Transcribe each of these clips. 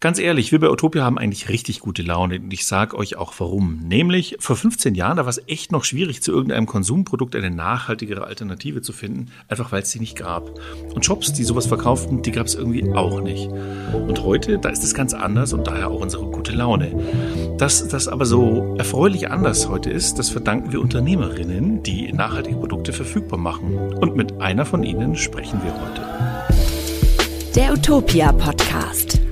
Ganz ehrlich, wir bei Utopia haben eigentlich richtig gute Laune und ich sage euch auch warum. Nämlich vor 15 Jahren, da war es echt noch schwierig, zu irgendeinem Konsumprodukt eine nachhaltigere Alternative zu finden, einfach weil es sie nicht gab. Und Shops, die sowas verkauften, die gab es irgendwie auch nicht. Und heute, da ist es ganz anders und daher auch unsere gute Laune. Dass das aber so erfreulich anders heute ist, das verdanken wir Unternehmerinnen, die nachhaltige Produkte verfügbar machen. Und mit einer von ihnen sprechen wir heute. Der Utopia Podcast.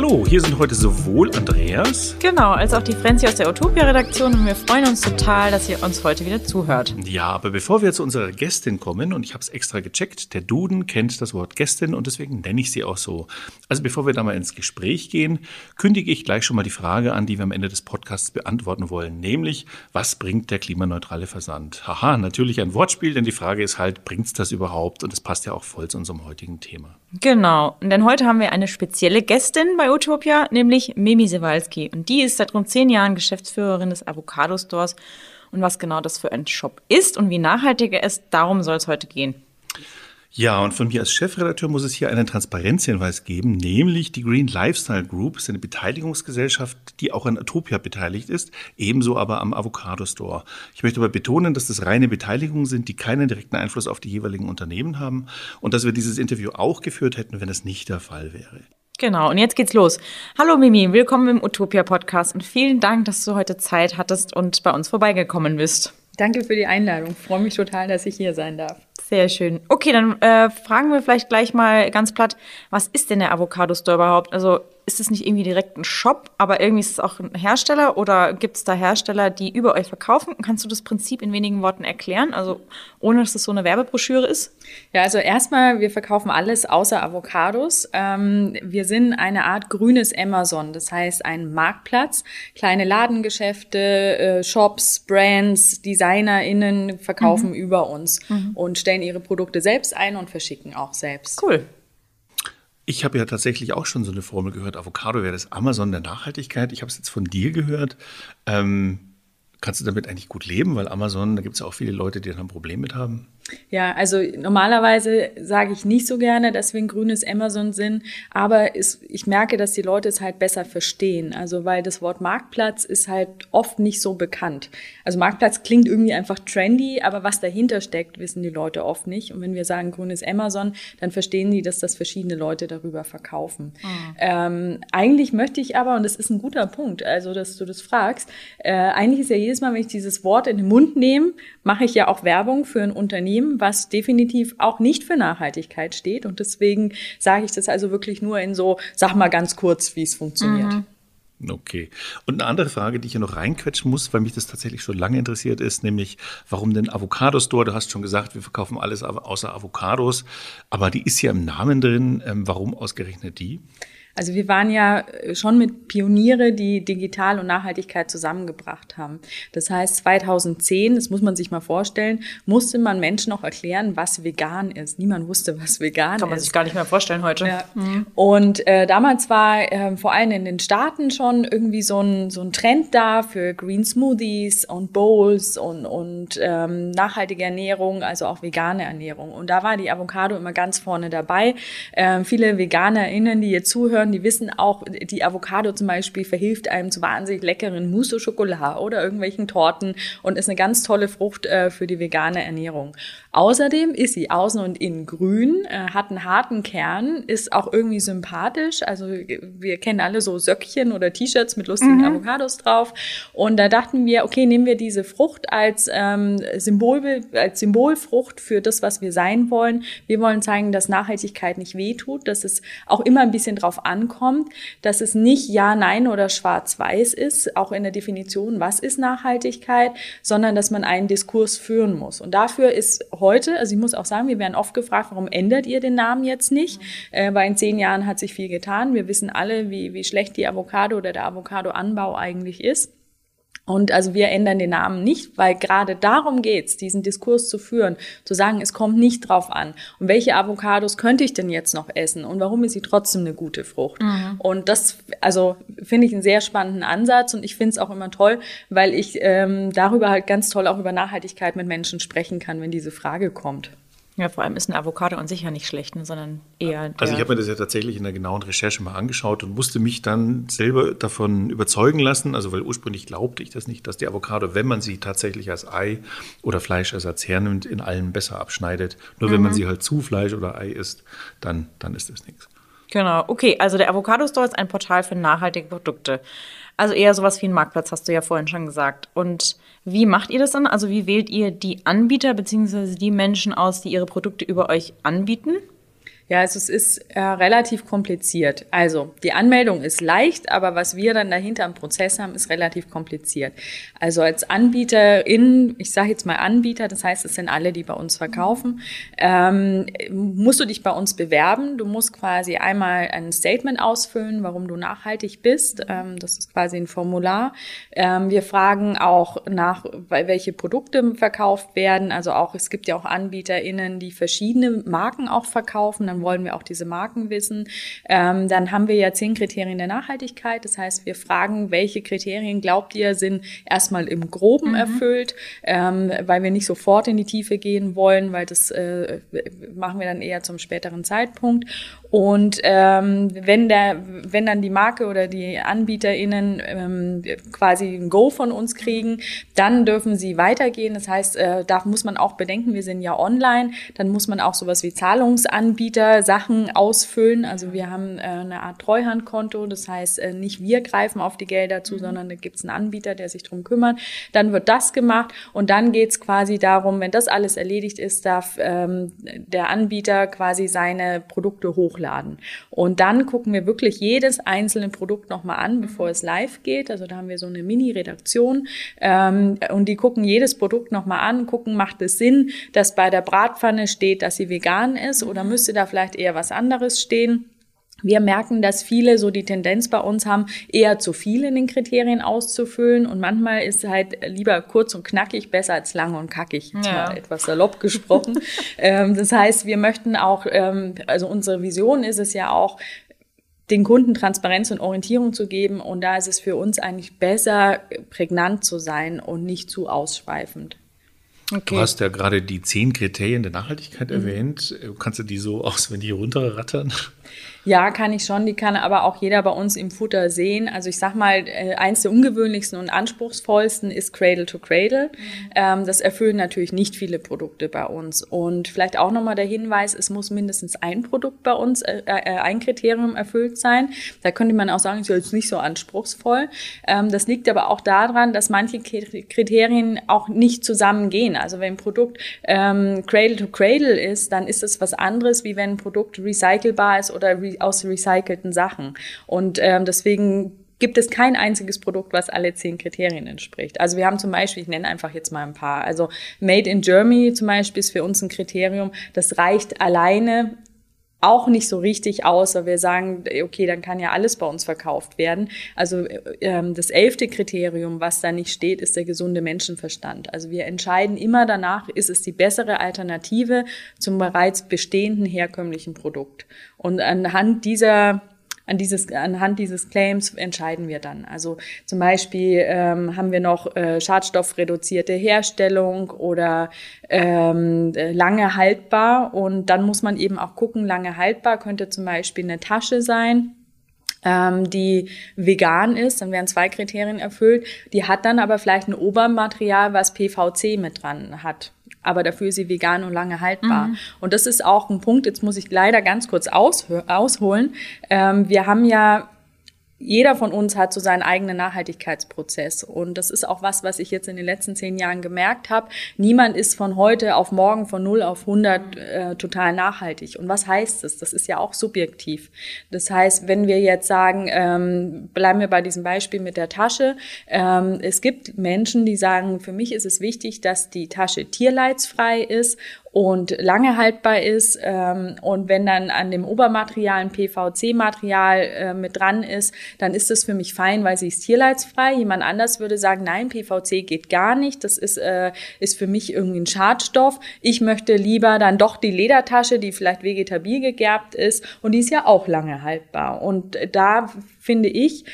Hallo, hier sind heute sowohl Andreas. Genau, als auch die Frenzi aus der Utopia-Redaktion und wir freuen uns total, dass ihr uns heute wieder zuhört. Ja, aber bevor wir zu unserer Gästin kommen, und ich habe es extra gecheckt, der Duden kennt das Wort Gästin und deswegen nenne ich sie auch so. Also bevor wir da mal ins Gespräch gehen, kündige ich gleich schon mal die Frage an, die wir am Ende des Podcasts beantworten wollen, nämlich, was bringt der klimaneutrale Versand? Haha, natürlich ein Wortspiel, denn die Frage ist halt, bringt's das überhaupt? Und das passt ja auch voll zu unserem heutigen Thema. Genau, denn heute haben wir eine spezielle Gästin bei Utopia, nämlich Mimi Sewalski. Und die ist seit rund zehn Jahren Geschäftsführerin des Avocado Stores. Und was genau das für ein Shop ist und wie nachhaltig er ist, darum soll es heute gehen. Ja, und von mir als Chefredakteur muss es hier einen Transparenzhinweis geben, nämlich die Green Lifestyle Group ist eine Beteiligungsgesellschaft, die auch an Atopia beteiligt ist, ebenso aber am Avocado Store. Ich möchte aber betonen, dass das reine Beteiligungen sind, die keinen direkten Einfluss auf die jeweiligen Unternehmen haben und dass wir dieses Interview auch geführt hätten, wenn das nicht der Fall wäre. Genau, und jetzt geht's los. Hallo Mimi, willkommen im Utopia Podcast und vielen Dank, dass du heute Zeit hattest und bei uns vorbeigekommen bist. Danke für die Einladung. freue mich total, dass ich hier sein darf. Sehr schön. Okay, dann äh, fragen wir vielleicht gleich mal ganz platt, was ist denn der Avocado Store überhaupt? Also ist es nicht irgendwie direkt ein Shop, aber irgendwie ist es auch ein Hersteller oder gibt es da Hersteller, die über euch verkaufen? Kannst du das Prinzip in wenigen Worten erklären? Also ohne, dass es so eine Werbebroschüre ist? Ja, also erstmal, wir verkaufen alles außer Avocados. Ähm, wir sind eine Art grünes Amazon, das heißt ein Marktplatz. Kleine Ladengeschäfte, äh, Shops, Brands, DesignerInnen verkaufen mhm. über uns mhm. und stellen ihre Produkte selbst ein und verschicken auch selbst. Cool. Ich habe ja tatsächlich auch schon so eine Formel gehört, Avocado wäre das Amazon der Nachhaltigkeit. Ich habe es jetzt von dir gehört. Ähm, kannst du damit eigentlich gut leben? Weil Amazon, da gibt es ja auch viele Leute, die dann ein Problem mit haben. Ja, also normalerweise sage ich nicht so gerne, dass wir ein grünes Amazon sind, aber es, ich merke, dass die Leute es halt besser verstehen. Also weil das Wort Marktplatz ist halt oft nicht so bekannt. Also Marktplatz klingt irgendwie einfach trendy, aber was dahinter steckt, wissen die Leute oft nicht. Und wenn wir sagen grünes Amazon, dann verstehen die, dass das verschiedene Leute darüber verkaufen. Mhm. Ähm, eigentlich möchte ich aber, und das ist ein guter Punkt, also dass du das fragst, äh, eigentlich ist ja jedes Mal, wenn ich dieses Wort in den Mund nehme, mache ich ja auch Werbung für ein Unternehmen Unternehmen, was definitiv auch nicht für Nachhaltigkeit steht. Und deswegen sage ich das also wirklich nur in so, sag mal ganz kurz, wie es funktioniert. Mhm. Okay. Und eine andere Frage, die ich hier noch reinquetschen muss, weil mich das tatsächlich schon lange interessiert ist, nämlich, warum denn Avocado Store? Du hast schon gesagt, wir verkaufen alles außer Avocados, aber die ist ja im Namen drin. Ähm, warum ausgerechnet die? Also wir waren ja äh, schon mit Pioniere, die Digital und Nachhaltigkeit zusammengebracht haben. Das heißt, 2010, das muss man sich mal vorstellen, musste man Menschen auch erklären, was vegan ist. Niemand wusste, was vegan ist. Kann man ist. sich gar nicht mehr vorstellen heute. Ja. Mhm. Und äh, damals war äh, vor allem in den Staaten schon irgendwie so ein, so ein Trend da für Green Smoothies und Bowls und, und ähm, nachhaltige Ernährung, also auch vegane Ernährung. Und da war die Avocado immer ganz vorne dabei. Ähm, viele VeganerInnen, die jetzt zuhören, hören, die wissen auch, die Avocado zum Beispiel verhilft einem zu wahnsinnig leckeren Mousse au Chocolat oder irgendwelchen Torten und ist eine ganz tolle Frucht äh, für die vegane Ernährung. Außerdem ist sie außen und innen grün, äh, hat einen harten Kern, ist auch irgendwie sympathisch. Also wir kennen alle so Söckchen oder T-Shirts mit lustigen mhm. Avocados drauf. Und da dachten wir, okay, nehmen wir diese Frucht als ähm, Symbol, als Symbolfrucht für das, was wir sein wollen. Wir wollen zeigen, dass Nachhaltigkeit nicht wehtut, dass es auch immer ein bisschen drauf ankommt, dass es nicht ja, nein oder schwarz-weiß ist, auch in der Definition, was ist Nachhaltigkeit, sondern dass man einen Diskurs führen muss. Und dafür ist heute, also ich muss auch sagen, wir werden oft gefragt, warum ändert ihr den Namen jetzt nicht? Mhm. Äh, weil in zehn Jahren hat sich viel getan. Wir wissen alle, wie, wie schlecht die Avocado oder der Avocadoanbau eigentlich ist. Und also wir ändern den Namen nicht, weil gerade darum geht's, diesen Diskurs zu führen, zu sagen, es kommt nicht drauf an. Und welche Avocados könnte ich denn jetzt noch essen? Und warum ist sie trotzdem eine gute Frucht? Mhm. Und das, also finde ich einen sehr spannenden Ansatz und ich finde es auch immer toll, weil ich ähm, darüber halt ganz toll auch über Nachhaltigkeit mit Menschen sprechen kann, wenn diese Frage kommt. Ja, vor allem ist ein Avocado an sich ja nicht schlecht, ne, sondern eher. Also ich habe mir das ja tatsächlich in der genauen Recherche mal angeschaut und musste mich dann selber davon überzeugen lassen, also weil ursprünglich glaubte ich das nicht, dass die Avocado, wenn man sie tatsächlich als Ei oder Fleischersatz hernimmt, in allem besser abschneidet. Nur mhm. wenn man mhm. sie halt zu Fleisch oder Ei isst, dann, dann ist das nichts. Genau, okay, also der Avocado Store ist ein Portal für nachhaltige Produkte. Also eher sowas wie ein Marktplatz, hast du ja vorhin schon gesagt. Und wie macht ihr das dann? Also wie wählt ihr die Anbieter bzw. die Menschen aus, die ihre Produkte über euch anbieten? Ja, also es ist äh, relativ kompliziert. Also die Anmeldung ist leicht, aber was wir dann dahinter im Prozess haben, ist relativ kompliziert. Also als Anbieterin, ich sage jetzt mal Anbieter, das heißt, es sind alle, die bei uns verkaufen, ähm, musst du dich bei uns bewerben. Du musst quasi einmal ein Statement ausfüllen, warum du nachhaltig bist. Ähm, das ist quasi ein Formular. Ähm, wir fragen auch nach, welche Produkte verkauft werden. Also auch, es gibt ja auch AnbieterInnen, die verschiedene Marken auch verkaufen. Dann dann wollen wir auch diese Marken wissen. Ähm, dann haben wir ja zehn Kriterien der Nachhaltigkeit. Das heißt, wir fragen, welche Kriterien glaubt ihr sind erstmal im Groben mhm. erfüllt, ähm, weil wir nicht sofort in die Tiefe gehen wollen, weil das äh, machen wir dann eher zum späteren Zeitpunkt. Und ähm, wenn der, wenn dann die Marke oder die AnbieterInnen ähm, quasi ein Go von uns kriegen, dann dürfen sie weitergehen. Das heißt, äh, da muss man auch bedenken, wir sind ja online, dann muss man auch sowas wie Zahlungsanbieter Sachen ausfüllen. Also wir haben äh, eine Art Treuhandkonto, das heißt, äh, nicht wir greifen auf die Gelder zu, mhm. sondern da gibt es einen Anbieter, der sich drum kümmert. Dann wird das gemacht und dann geht es quasi darum, wenn das alles erledigt ist, darf ähm, der Anbieter quasi seine Produkte hoch hochladen. Und dann gucken wir wirklich jedes einzelne Produkt nochmal an, bevor es live geht. Also da haben wir so eine Mini-Redaktion ähm, und die gucken jedes Produkt nochmal an, gucken, macht es Sinn, dass bei der Bratpfanne steht, dass sie vegan ist oder müsste da vielleicht eher was anderes stehen. Wir merken, dass viele so die Tendenz bei uns haben, eher zu viel in den Kriterien auszufüllen und manchmal ist halt lieber kurz und knackig besser als lang und kackig, jetzt ja. mal etwas salopp gesprochen. ähm, das heißt, wir möchten auch, ähm, also unsere Vision ist es ja auch, den Kunden Transparenz und Orientierung zu geben und da ist es für uns eigentlich besser, prägnant zu sein und nicht zu ausschweifend. Okay. Du hast ja gerade die zehn Kriterien der Nachhaltigkeit mhm. erwähnt. Kannst du die so auswendig runterrattern? Ja, kann ich schon. Die kann aber auch jeder bei uns im Futter sehen. Also ich sag mal, äh, eins der ungewöhnlichsten und anspruchsvollsten ist Cradle to Cradle. Mhm. Ähm, das erfüllen natürlich nicht viele Produkte bei uns. Und vielleicht auch nochmal der Hinweis, es muss mindestens ein Produkt bei uns, äh, äh, ein Kriterium erfüllt sein. Da könnte man auch sagen, ist jetzt nicht so anspruchsvoll. Ähm, das liegt aber auch daran, dass manche Kriterien auch nicht zusammengehen. Also wenn ein Produkt ähm, Cradle to Cradle ist, dann ist es was anderes, wie wenn ein Produkt recycelbar ist oder aus recycelten Sachen. Und ähm, deswegen gibt es kein einziges Produkt, was alle zehn Kriterien entspricht. Also wir haben zum Beispiel, ich nenne einfach jetzt mal ein paar, also Made in Germany zum Beispiel ist für uns ein Kriterium, das reicht alleine auch nicht so richtig aus, aber wir sagen, okay, dann kann ja alles bei uns verkauft werden. Also ähm, das elfte Kriterium, was da nicht steht, ist der gesunde Menschenverstand. Also wir entscheiden immer danach, ist es die bessere Alternative zum bereits bestehenden herkömmlichen Produkt. Und anhand dieser an dieses, anhand dieses Claims entscheiden wir dann. Also zum Beispiel ähm, haben wir noch äh, schadstoffreduzierte Herstellung oder ähm, lange haltbar. Und dann muss man eben auch gucken, lange haltbar könnte zum Beispiel eine Tasche sein ähm, die vegan ist, dann werden zwei Kriterien erfüllt. Die hat dann aber vielleicht ein Obermaterial, was PVC mit dran hat aber dafür ist sie vegan und lange haltbar. Mhm. Und das ist auch ein Punkt, jetzt muss ich leider ganz kurz ausholen. Ähm, wir haben ja jeder von uns hat so seinen eigenen Nachhaltigkeitsprozess. Und das ist auch was, was ich jetzt in den letzten zehn Jahren gemerkt habe. Niemand ist von heute auf morgen von 0 auf 100 äh, total nachhaltig. Und was heißt das? Das ist ja auch subjektiv. Das heißt, wenn wir jetzt sagen, ähm, bleiben wir bei diesem Beispiel mit der Tasche. Ähm, es gibt Menschen, die sagen, für mich ist es wichtig, dass die Tasche tierleidsfrei ist und lange haltbar ist. Ähm, und wenn dann an dem Obermaterial ein PVC-Material äh, mit dran ist, dann ist das für mich fein, weil sie ist tierleidsfrei. Jemand anders würde sagen, nein, PVC geht gar nicht. Das ist, äh, ist für mich irgendwie ein Schadstoff. Ich möchte lieber dann doch die Ledertasche, die vielleicht vegetabil gegerbt ist und die ist ja auch lange haltbar. Und da finde ich,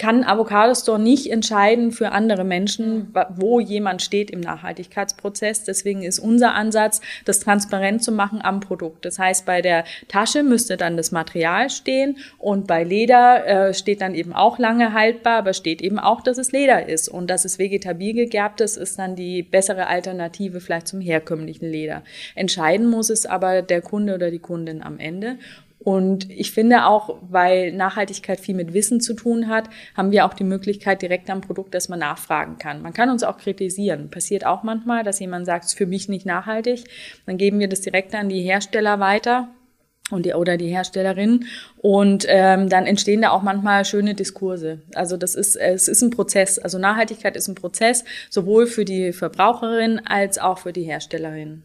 kann Avocado Store nicht entscheiden für andere Menschen, wo jemand steht im Nachhaltigkeitsprozess. Deswegen ist unser Ansatz, das transparent zu machen am Produkt. Das heißt, bei der Tasche müsste dann das Material stehen und bei Leder äh, steht dann eben auch lange haltbar, aber steht eben auch, dass es Leder ist und dass es vegetabil gegerbt ist, ist dann die bessere Alternative vielleicht zum herkömmlichen Leder. Entscheiden muss es aber der Kunde oder die Kundin am Ende. Und ich finde auch, weil Nachhaltigkeit viel mit Wissen zu tun hat, haben wir auch die Möglichkeit direkt am Produkt, dass man nachfragen kann. Man kann uns auch kritisieren. Passiert auch manchmal, dass jemand sagt, es ist für mich nicht nachhaltig. Dann geben wir das direkt an die Hersteller weiter und die, oder die Herstellerin und ähm, dann entstehen da auch manchmal schöne Diskurse. Also das ist es ist ein Prozess. Also Nachhaltigkeit ist ein Prozess sowohl für die Verbraucherin als auch für die Herstellerin.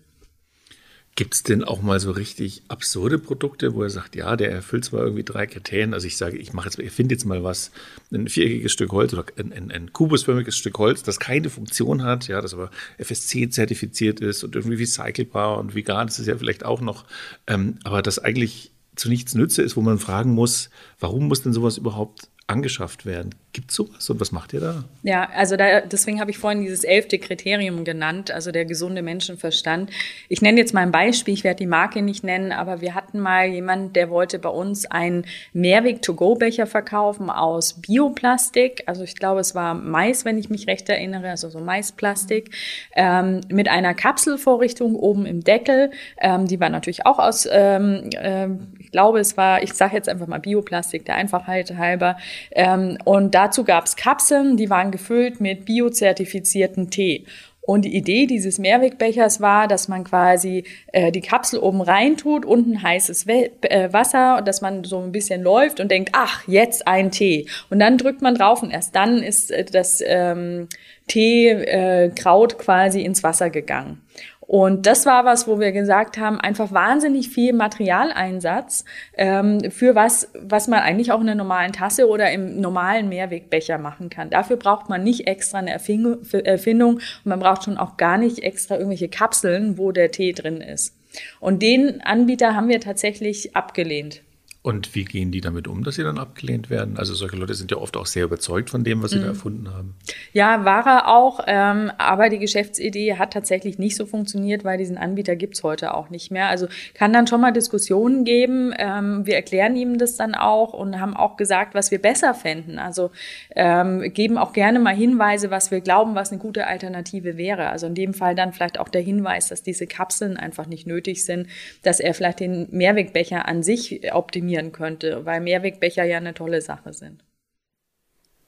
Gibt es denn auch mal so richtig absurde Produkte, wo er sagt, ja, der erfüllt zwar irgendwie drei Kriterien, also ich sage, ich mache jetzt, ich finde jetzt mal was, ein viereckiges Stück Holz oder ein, ein, ein kubusförmiges Stück Holz, das keine Funktion hat, ja, das aber FSC-zertifiziert ist und irgendwie recycelbar und vegan ist es ja vielleicht auch noch, ähm, aber das eigentlich zu nichts nütze ist, wo man fragen muss, warum muss denn sowas überhaupt angeschafft werden. Gibt es sowas und was macht ihr da? Ja, also da, deswegen habe ich vorhin dieses elfte Kriterium genannt, also der gesunde Menschenverstand. Ich nenne jetzt mal ein Beispiel, ich werde die Marke nicht nennen, aber wir hatten mal jemanden, der wollte bei uns einen Mehrweg-to-go-Becher verkaufen aus Bioplastik. Also ich glaube, es war Mais, wenn ich mich recht erinnere, also so Maisplastik, ähm, mit einer Kapselvorrichtung oben im Deckel. Ähm, die war natürlich auch aus, ähm, äh, glaube, es war, ich sage jetzt einfach mal Bioplastik, der Einfachheit halber. Ähm, und dazu gab es Kapseln, die waren gefüllt mit biozertifizierten Tee. Und die Idee dieses Mehrwegbechers war, dass man quasi äh, die Kapsel oben rein tut, unten heißes We äh, Wasser dass man so ein bisschen läuft und denkt, ach, jetzt ein Tee. Und dann drückt man drauf und erst dann ist äh, das ähm, Teekraut äh, quasi ins Wasser gegangen. Und das war was, wo wir gesagt haben, einfach wahnsinnig viel Materialeinsatz ähm, für was, was man eigentlich auch in einer normalen Tasse oder im normalen Mehrwegbecher machen kann. Dafür braucht man nicht extra eine Erfindung und man braucht schon auch gar nicht extra irgendwelche Kapseln, wo der Tee drin ist. Und den Anbieter haben wir tatsächlich abgelehnt. Und wie gehen die damit um, dass sie dann abgelehnt werden? Also solche Leute sind ja oft auch sehr überzeugt von dem, was sie mhm. da erfunden haben. Ja, war er auch. Ähm, aber die Geschäftsidee hat tatsächlich nicht so funktioniert, weil diesen Anbieter gibt's heute auch nicht mehr. Also kann dann schon mal Diskussionen geben. Ähm, wir erklären ihm das dann auch und haben auch gesagt, was wir besser fänden. Also ähm, geben auch gerne mal Hinweise, was wir glauben, was eine gute Alternative wäre. Also in dem Fall dann vielleicht auch der Hinweis, dass diese Kapseln einfach nicht nötig sind, dass er vielleicht den Mehrwegbecher an sich optimiert funktionieren könnte, weil Mehrwegbecher ja eine tolle Sache sind.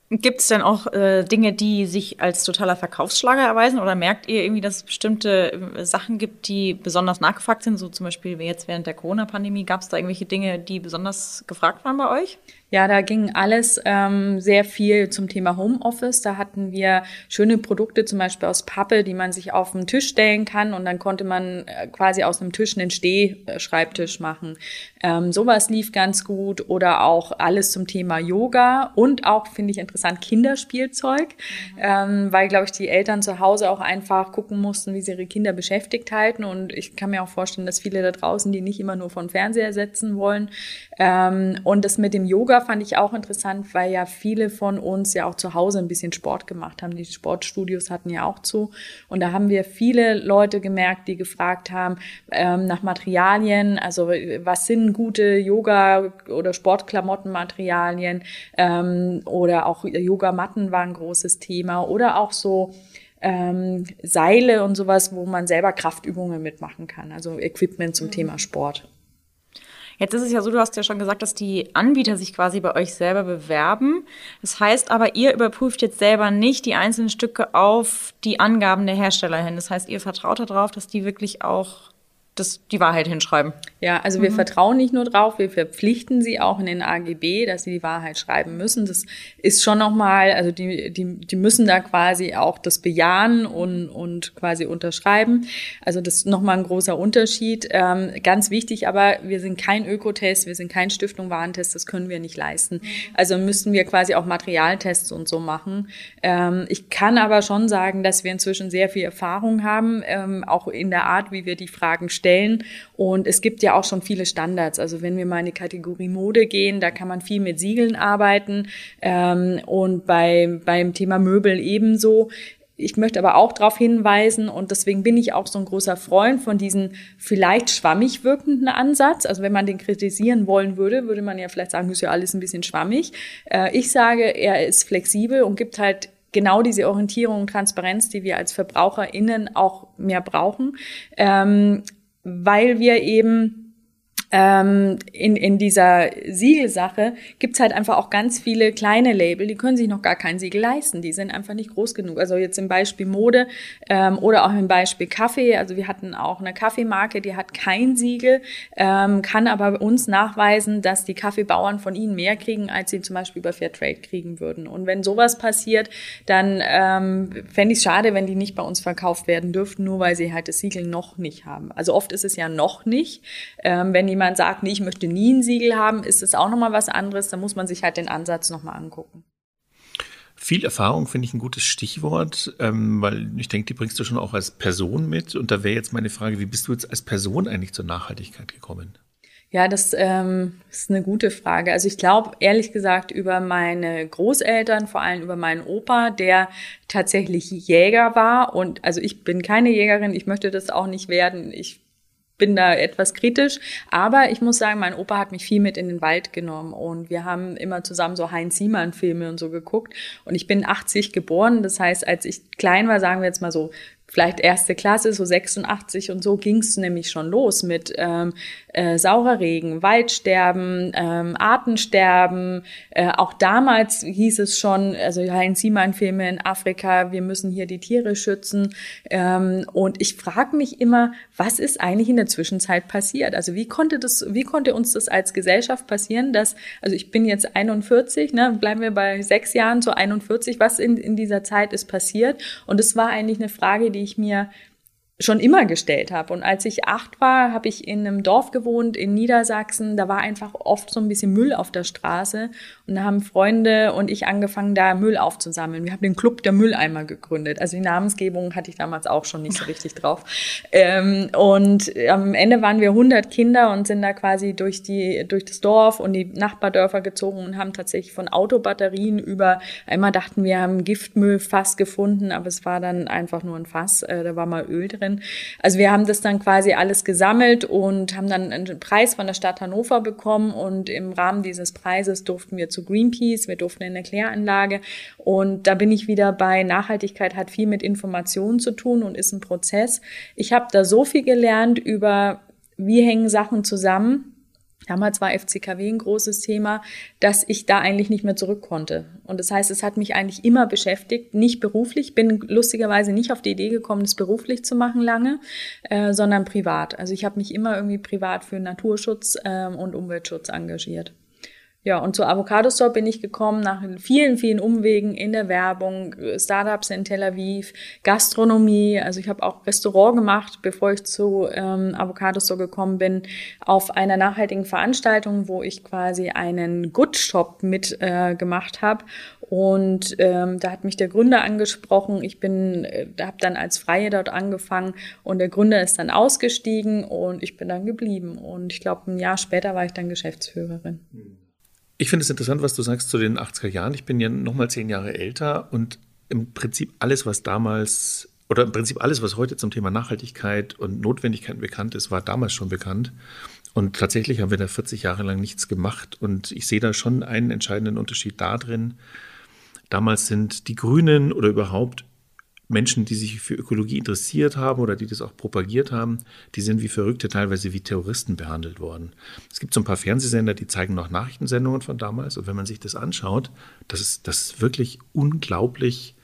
Gibt es denn auch äh, Dinge, die sich als totaler Verkaufsschlager erweisen? Oder merkt ihr irgendwie, dass es bestimmte äh, Sachen gibt, die besonders nachgefragt sind? So zum Beispiel jetzt während der Corona-Pandemie. Gab es da irgendwelche Dinge, die besonders gefragt waren bei euch? Ja, da ging alles ähm, sehr viel zum Thema Homeoffice. Da hatten wir schöne Produkte, zum Beispiel aus Pappe, die man sich auf den Tisch stellen kann und dann konnte man äh, quasi aus einem Tisch einen Stehschreibtisch machen. Ähm, sowas lief ganz gut oder auch alles zum Thema Yoga und auch, finde ich interessant, Kinderspielzeug, mhm. ähm, weil, glaube ich, die Eltern zu Hause auch einfach gucken mussten, wie sie ihre Kinder beschäftigt halten und ich kann mir auch vorstellen, dass viele da draußen, die nicht immer nur von Fernseher setzen wollen ähm, und das mit dem Yoga Yoga fand ich auch interessant, weil ja viele von uns ja auch zu Hause ein bisschen Sport gemacht haben. Die Sportstudios hatten ja auch zu. Und da haben wir viele Leute gemerkt, die gefragt haben ähm, nach Materialien, also was sind gute Yoga- oder Sportklamottenmaterialien ähm, oder auch Yogamatten war ein großes Thema oder auch so ähm, Seile und sowas, wo man selber Kraftübungen mitmachen kann, also Equipment zum mhm. Thema Sport. Jetzt ist es ja so, du hast ja schon gesagt, dass die Anbieter sich quasi bei euch selber bewerben. Das heißt aber, ihr überprüft jetzt selber nicht die einzelnen Stücke auf die Angaben der Hersteller hin. Das heißt, ihr vertraut darauf, dass die wirklich auch das, die Wahrheit hinschreiben. Ja, also wir mhm. vertrauen nicht nur drauf, wir verpflichten sie auch in den AGB, dass sie die Wahrheit schreiben müssen. Das ist schon nochmal, also die, die, die müssen da quasi auch das bejahen und, und quasi unterschreiben. Also das ist nochmal ein großer Unterschied. Ähm, ganz wichtig, aber wir sind kein Ökotest, wir sind kein Stiftung Warentest, das können wir nicht leisten. Mhm. Also müssten wir quasi auch Materialtests und so machen. Ähm, ich kann aber schon sagen, dass wir inzwischen sehr viel Erfahrung haben, ähm, auch in der Art, wie wir die Fragen stellen erstellen. Und es gibt ja auch schon viele Standards. Also wenn wir mal in die Kategorie Mode gehen, da kann man viel mit Siegeln arbeiten. Ähm, und bei, beim Thema Möbel ebenso. Ich möchte aber auch darauf hinweisen, und deswegen bin ich auch so ein großer Freund von diesem vielleicht schwammig wirkenden Ansatz. Also wenn man den kritisieren wollen würde, würde man ja vielleicht sagen, ist ja alles ein bisschen schwammig. Äh, ich sage, er ist flexibel und gibt halt genau diese Orientierung und Transparenz, die wir als VerbraucherInnen auch mehr brauchen, ähm, weil wir eben ähm, in, in dieser Siegelsache gibt's halt einfach auch ganz viele kleine Label, die können sich noch gar kein Siegel leisten. Die sind einfach nicht groß genug. Also jetzt im Beispiel Mode ähm, oder auch im Beispiel Kaffee. Also wir hatten auch eine Kaffeemarke, die hat kein Siegel, ähm, kann aber uns nachweisen, dass die Kaffeebauern von ihnen mehr kriegen, als sie zum Beispiel über Fairtrade kriegen würden. Und wenn sowas passiert, dann ähm, fände ich schade, wenn die nicht bei uns verkauft werden dürften, nur weil sie halt das Siegel noch nicht haben. Also oft ist es ja noch nicht. Ähm, wenn jemand sagt, nee, ich möchte nie ein Siegel haben, ist es auch nochmal was anderes. Da muss man sich halt den Ansatz nochmal angucken. Viel Erfahrung finde ich ein gutes Stichwort, ähm, weil ich denke, die bringst du schon auch als Person mit. Und da wäre jetzt meine Frage, wie bist du jetzt als Person eigentlich zur Nachhaltigkeit gekommen? Ja, das ähm, ist eine gute Frage. Also ich glaube, ehrlich gesagt, über meine Großeltern, vor allem über meinen Opa, der tatsächlich Jäger war. Und also ich bin keine Jägerin, ich möchte das auch nicht werden. Ich bin da etwas kritisch. Aber ich muss sagen, mein Opa hat mich viel mit in den Wald genommen und wir haben immer zusammen so Heinz Siemann Filme und so geguckt. Und ich bin 80 geboren. Das heißt, als ich klein war, sagen wir jetzt mal so vielleicht erste Klasse, so 86 und so ging's nämlich schon los mit ähm, äh, saurer Regen, Waldsterben, ähm, Artensterben. Äh, auch damals hieß es schon, also Heinz Siemann-Filme in Afrika, wir müssen hier die Tiere schützen. Ähm, und ich frage mich immer, was ist eigentlich in der Zwischenzeit passiert? Also wie konnte das, wie konnte uns das als Gesellschaft passieren, dass, also ich bin jetzt 41, ne, bleiben wir bei sechs Jahren zu 41, was in, in dieser Zeit ist passiert? Und es war eigentlich eine Frage, die ich mir schon immer gestellt habe. Und als ich acht war, habe ich in einem Dorf gewohnt in Niedersachsen. Da war einfach oft so ein bisschen Müll auf der Straße. Und da haben Freunde und ich angefangen, da Müll aufzusammeln. Wir haben den Club der Mülleimer gegründet. Also die Namensgebung hatte ich damals auch schon nicht so richtig drauf. Ähm, und am Ende waren wir 100 Kinder und sind da quasi durch die durch das Dorf und die Nachbardörfer gezogen und haben tatsächlich von Autobatterien über einmal dachten wir haben Giftmüllfass gefunden, aber es war dann einfach nur ein Fass. Äh, da war mal Öl drin drin. Also wir haben das dann quasi alles gesammelt und haben dann einen Preis von der Stadt Hannover bekommen und im Rahmen dieses Preises durften wir zu Greenpeace, wir durften in eine Kläranlage und da bin ich wieder bei Nachhaltigkeit hat viel mit Informationen zu tun und ist ein Prozess. Ich habe da so viel gelernt über wie hängen Sachen zusammen Damals war FCKW ein großes Thema, dass ich da eigentlich nicht mehr zurück konnte. Und das heißt, es hat mich eigentlich immer beschäftigt, nicht beruflich, bin lustigerweise nicht auf die Idee gekommen, das beruflich zu machen lange, äh, sondern privat. Also ich habe mich immer irgendwie privat für Naturschutz äh, und Umweltschutz engagiert. Ja, und zur Avocado Store bin ich gekommen nach vielen, vielen Umwegen in der Werbung, Startups in Tel Aviv, Gastronomie. Also ich habe auch Restaurant gemacht, bevor ich zu ähm, Avocado Store gekommen bin, auf einer nachhaltigen Veranstaltung, wo ich quasi einen Good Shop mit äh, gemacht habe. Und ähm, da hat mich der Gründer angesprochen. Ich bin, äh, habe dann als Freie dort angefangen und der Gründer ist dann ausgestiegen und ich bin dann geblieben. Und ich glaube, ein Jahr später war ich dann Geschäftsführerin. Mhm. Ich finde es interessant, was du sagst zu den 80er Jahren. Ich bin ja noch mal zehn Jahre älter und im Prinzip alles, was damals oder im Prinzip alles, was heute zum Thema Nachhaltigkeit und Notwendigkeiten bekannt ist, war damals schon bekannt. Und tatsächlich haben wir da 40 Jahre lang nichts gemacht. Und ich sehe da schon einen entscheidenden Unterschied da drin. Damals sind die Grünen oder überhaupt Menschen, die sich für Ökologie interessiert haben oder die das auch propagiert haben, die sind wie Verrückte teilweise wie Terroristen behandelt worden. Es gibt so ein paar Fernsehsender, die zeigen noch Nachrichtensendungen von damals. Und wenn man sich das anschaut, das ist, das ist wirklich unglaublich,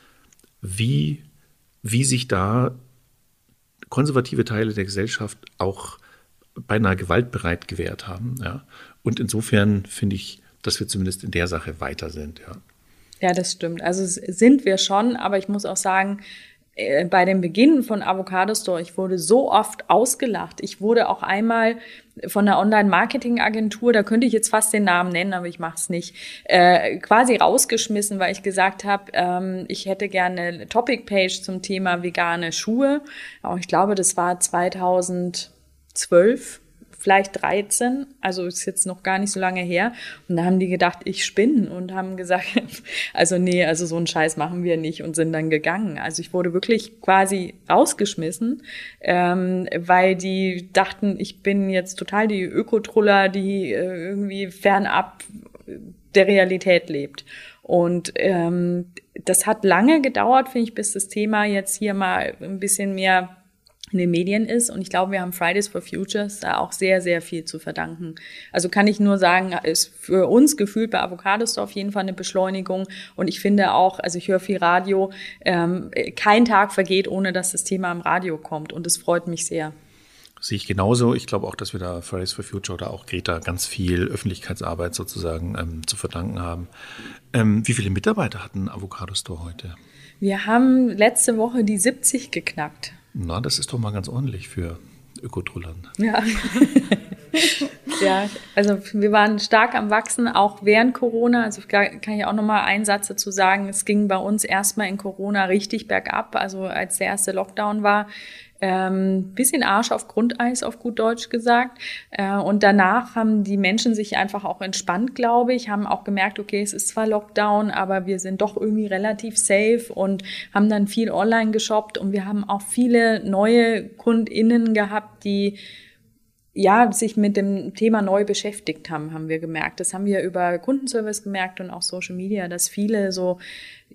wie, wie sich da konservative Teile der Gesellschaft auch beinahe gewaltbereit gewehrt haben. Ja. Und insofern finde ich, dass wir zumindest in der Sache weiter sind. Ja. Ja, das stimmt. Also sind wir schon, aber ich muss auch sagen, äh, bei dem Beginn von Avocado Store, ich wurde so oft ausgelacht. Ich wurde auch einmal von der Online-Marketing-Agentur, da könnte ich jetzt fast den Namen nennen, aber ich mache es nicht, äh, quasi rausgeschmissen, weil ich gesagt habe, ähm, ich hätte gerne eine Topic-Page zum Thema vegane Schuhe. Auch ich glaube, das war 2000 zwölf vielleicht 13, also ist jetzt noch gar nicht so lange her. Und da haben die gedacht, ich spinne und haben gesagt, also nee, also so einen Scheiß machen wir nicht und sind dann gegangen. Also ich wurde wirklich quasi rausgeschmissen, ähm, weil die dachten, ich bin jetzt total die Ökotruller, die äh, irgendwie fernab der Realität lebt. Und ähm, das hat lange gedauert, finde ich, bis das Thema jetzt hier mal ein bisschen mehr in den Medien ist. Und ich glaube, wir haben Fridays for Futures da auch sehr, sehr viel zu verdanken. Also kann ich nur sagen, ist für uns gefühlt bei Avocados auf jeden Fall eine Beschleunigung. Und ich finde auch, also ich höre viel Radio, ähm, kein Tag vergeht, ohne dass das Thema im Radio kommt. Und es freut mich sehr. Sehe ich genauso. Ich glaube auch, dass wir da Fridays for Future oder auch Greta ganz viel Öffentlichkeitsarbeit sozusagen ähm, zu verdanken haben. Ähm, wie viele Mitarbeiter hatten Avocado Store heute? Wir haben letzte Woche die 70 geknackt. Na, das ist doch mal ganz ordentlich für Ökotrullern. Ja. ja, also wir waren stark am Wachsen, auch während Corona. Also kann ich auch nochmal einen Satz dazu sagen. Es ging bei uns erstmal in Corona richtig bergab. Also als der erste Lockdown war, ähm, bisschen Arsch auf Grundeis, auf gut Deutsch gesagt. Äh, und danach haben die Menschen sich einfach auch entspannt, glaube ich, haben auch gemerkt, okay, es ist zwar Lockdown, aber wir sind doch irgendwie relativ safe und haben dann viel online geshoppt und wir haben auch viele neue KundInnen gehabt, die ja, sich mit dem Thema neu beschäftigt haben, haben wir gemerkt. Das haben wir über Kundenservice gemerkt und auch Social Media, dass viele so,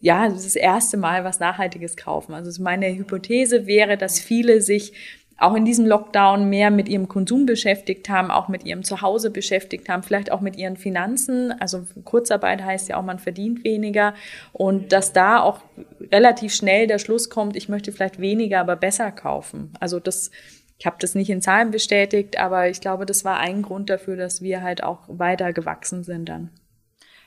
ja, das ist das erste Mal was Nachhaltiges kaufen. Also meine Hypothese wäre, dass viele sich auch in diesem Lockdown mehr mit ihrem Konsum beschäftigt haben, auch mit ihrem Zuhause beschäftigt haben, vielleicht auch mit ihren Finanzen. Also Kurzarbeit heißt ja auch, man verdient weniger und dass da auch relativ schnell der Schluss kommt, ich möchte vielleicht weniger, aber besser kaufen. Also das ich habe das nicht in Zahlen bestätigt, aber ich glaube, das war ein Grund dafür, dass wir halt auch weiter gewachsen sind dann.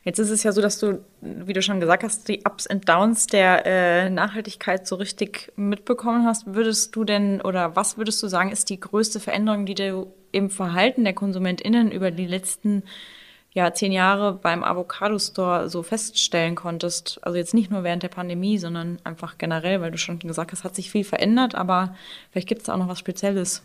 Jetzt ist es ja so, dass du, wie du schon gesagt hast, die Ups und Downs der äh, Nachhaltigkeit so richtig mitbekommen hast. Würdest du denn oder was würdest du sagen, ist die größte Veränderung, die du im Verhalten der KonsumentInnen über die letzten ja, zehn Jahre beim Avocado Store so feststellen konntest? Also jetzt nicht nur während der Pandemie, sondern einfach generell, weil du schon gesagt hast, hat sich viel verändert, aber vielleicht gibt es auch noch was Spezielles.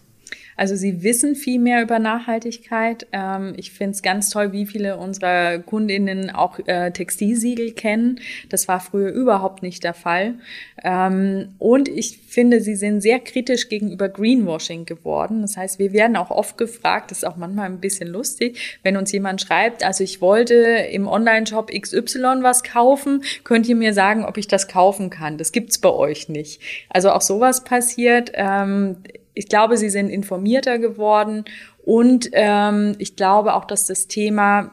Also sie wissen viel mehr über Nachhaltigkeit. Ähm, ich finde es ganz toll, wie viele unserer Kundinnen auch äh, Textilsiegel kennen. Das war früher überhaupt nicht der Fall. Ähm, und ich finde, sie sind sehr kritisch gegenüber Greenwashing geworden. Das heißt, wir werden auch oft gefragt, das ist auch manchmal ein bisschen lustig, wenn uns jemand schreibt, also ich wollte im Online-Shop XY was kaufen, könnt ihr mir sagen, ob ich das kaufen kann? Das gibt's bei euch nicht. Also auch sowas passiert. Ähm, ich glaube, sie sind informierter geworden und ähm, ich glaube auch, dass das Thema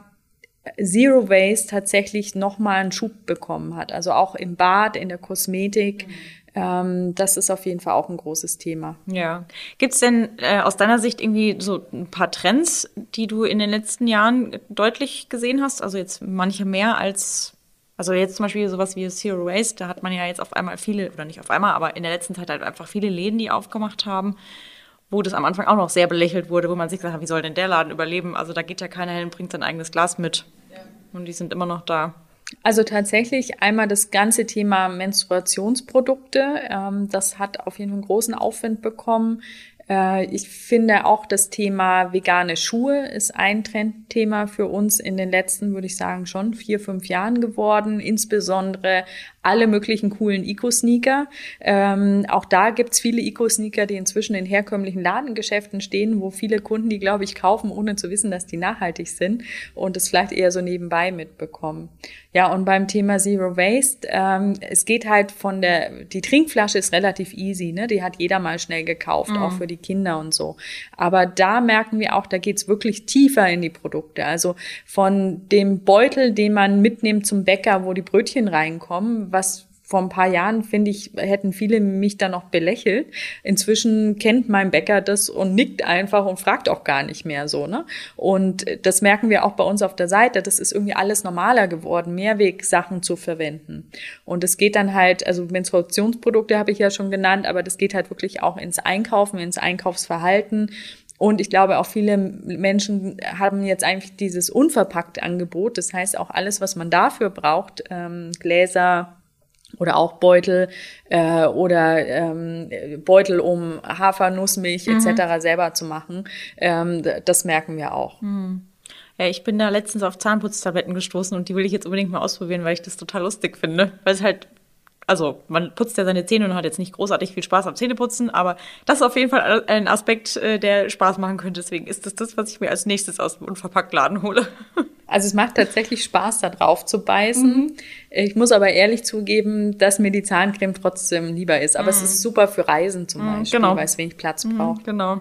Zero Waste tatsächlich nochmal einen Schub bekommen hat. Also auch im Bad, in der Kosmetik. Mhm. Ähm, das ist auf jeden Fall auch ein großes Thema. Ja. Gibt es denn äh, aus deiner Sicht irgendwie so ein paar Trends, die du in den letzten Jahren deutlich gesehen hast? Also jetzt manche mehr als also jetzt zum Beispiel sowas wie Zero Waste, da hat man ja jetzt auf einmal viele, oder nicht auf einmal, aber in der letzten Zeit halt einfach viele Läden, die aufgemacht haben, wo das am Anfang auch noch sehr belächelt wurde, wo man sich gesagt hat, wie soll denn der Laden überleben? Also da geht ja keiner hin und bringt sein eigenes Glas mit. Ja. Und die sind immer noch da. Also tatsächlich einmal das ganze Thema Menstruationsprodukte. Ähm, das hat auf jeden Fall einen großen Aufwind bekommen. Äh, ich finde auch das Thema vegane Schuhe ist ein Trendthema für uns in den letzten, würde ich sagen, schon vier, fünf Jahren geworden. Insbesondere alle möglichen coolen Eco-Sneaker. Ähm, auch da gibt's viele Eco-Sneaker, die inzwischen in herkömmlichen Ladengeschäften stehen, wo viele Kunden die, glaube ich, kaufen, ohne zu wissen, dass die nachhaltig sind und es vielleicht eher so nebenbei mitbekommen. Ja, und beim Thema Zero Waste, ähm, es geht halt von der, die Trinkflasche ist relativ easy, ne? Die hat jeder mal schnell gekauft, mhm. auch für die Kinder und so. Aber da merken wir auch, da geht's wirklich tiefer in die Produkte. Also von dem Beutel, den man mitnimmt zum Bäcker, wo die Brötchen reinkommen, was vor ein paar Jahren, finde ich, hätten viele mich da noch belächelt. Inzwischen kennt mein Bäcker das und nickt einfach und fragt auch gar nicht mehr so, ne? Und das merken wir auch bei uns auf der Seite. Das ist irgendwie alles normaler geworden, Mehrwegsachen zu verwenden. Und es geht dann halt, also Menstruationsprodukte habe ich ja schon genannt, aber das geht halt wirklich auch ins Einkaufen, ins Einkaufsverhalten. Und ich glaube, auch viele Menschen haben jetzt eigentlich dieses unverpackt Angebot. Das heißt, auch alles, was man dafür braucht, ähm, Gläser, oder auch Beutel äh, oder ähm, Beutel, um Hafer, Nussmilch mhm. etc. selber zu machen. Ähm, das merken wir auch. Mhm. Ja, ich bin da letztens auf Zahnputztabletten gestoßen und die will ich jetzt unbedingt mal ausprobieren, weil ich das total lustig finde. Weil es halt, also man putzt ja seine Zähne und hat jetzt nicht großartig viel Spaß am Zähneputzen, aber das ist auf jeden Fall ein Aspekt, äh, der Spaß machen könnte. Deswegen ist das das, was ich mir als nächstes aus dem Unverpacktladen hole. Also es macht tatsächlich Spaß, da drauf zu beißen. Mhm. Ich muss aber ehrlich zugeben, dass mir die Zahncreme trotzdem lieber ist. Aber mhm. es ist super für Reisen zum mhm, Beispiel, genau. weil es wenig Platz mhm, braucht. Genau.